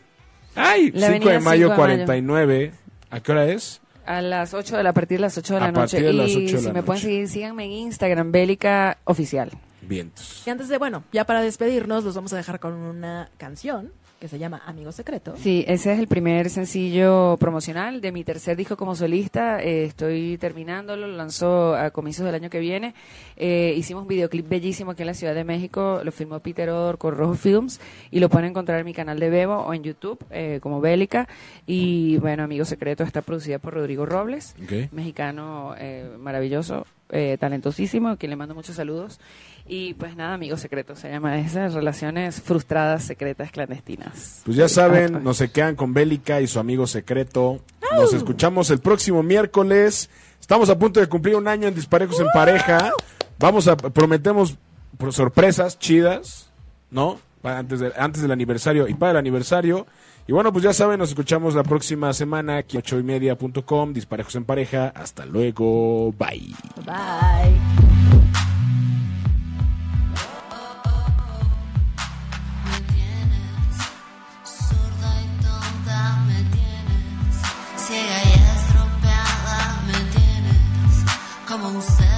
¡Ay! 5 La de mayo 5 de mayo. 49. ¿A qué hora es? A las 8 de la, a partir de las 8 de A la noche. partir de las y 8 de si me pueden seguir, síganme en Instagram, Bélica Oficial. Vientos. Y antes de, bueno, ya para despedirnos, los vamos a dejar con una canción que se llama Amigo Secreto. Sí, ese es el primer sencillo promocional de mi tercer disco como solista. Eh, estoy terminándolo, lo lanzó a comienzos del año que viene. Eh, hicimos un videoclip bellísimo aquí en la Ciudad de México, lo filmó Peter Odor con Rojo Films y lo pueden encontrar en mi canal de Bebo o en YouTube eh, como Bélica. Y bueno, Amigo Secreto está producida por Rodrigo Robles, Ok. mexicano eh, maravilloso, eh, talentosísimo, a quien le mando muchos saludos. Y pues nada, Amigo Secreto se llama esas relaciones frustradas, secretas, clandestinas. Pues ya saben, nos se quedan con Bélica y su amigo secreto. Nos escuchamos el próximo miércoles. Estamos a punto de cumplir un año en Disparejos en Pareja. Vamos a, prometemos por sorpresas chidas, ¿no? Para Antes, de- antes del aniversario y para el aniversario. Y bueno, pues ya saben, nos escuchamos la próxima semana aquí en 8ymedia.com, Disparejos en Pareja. Hasta luego, bye. Bye. como.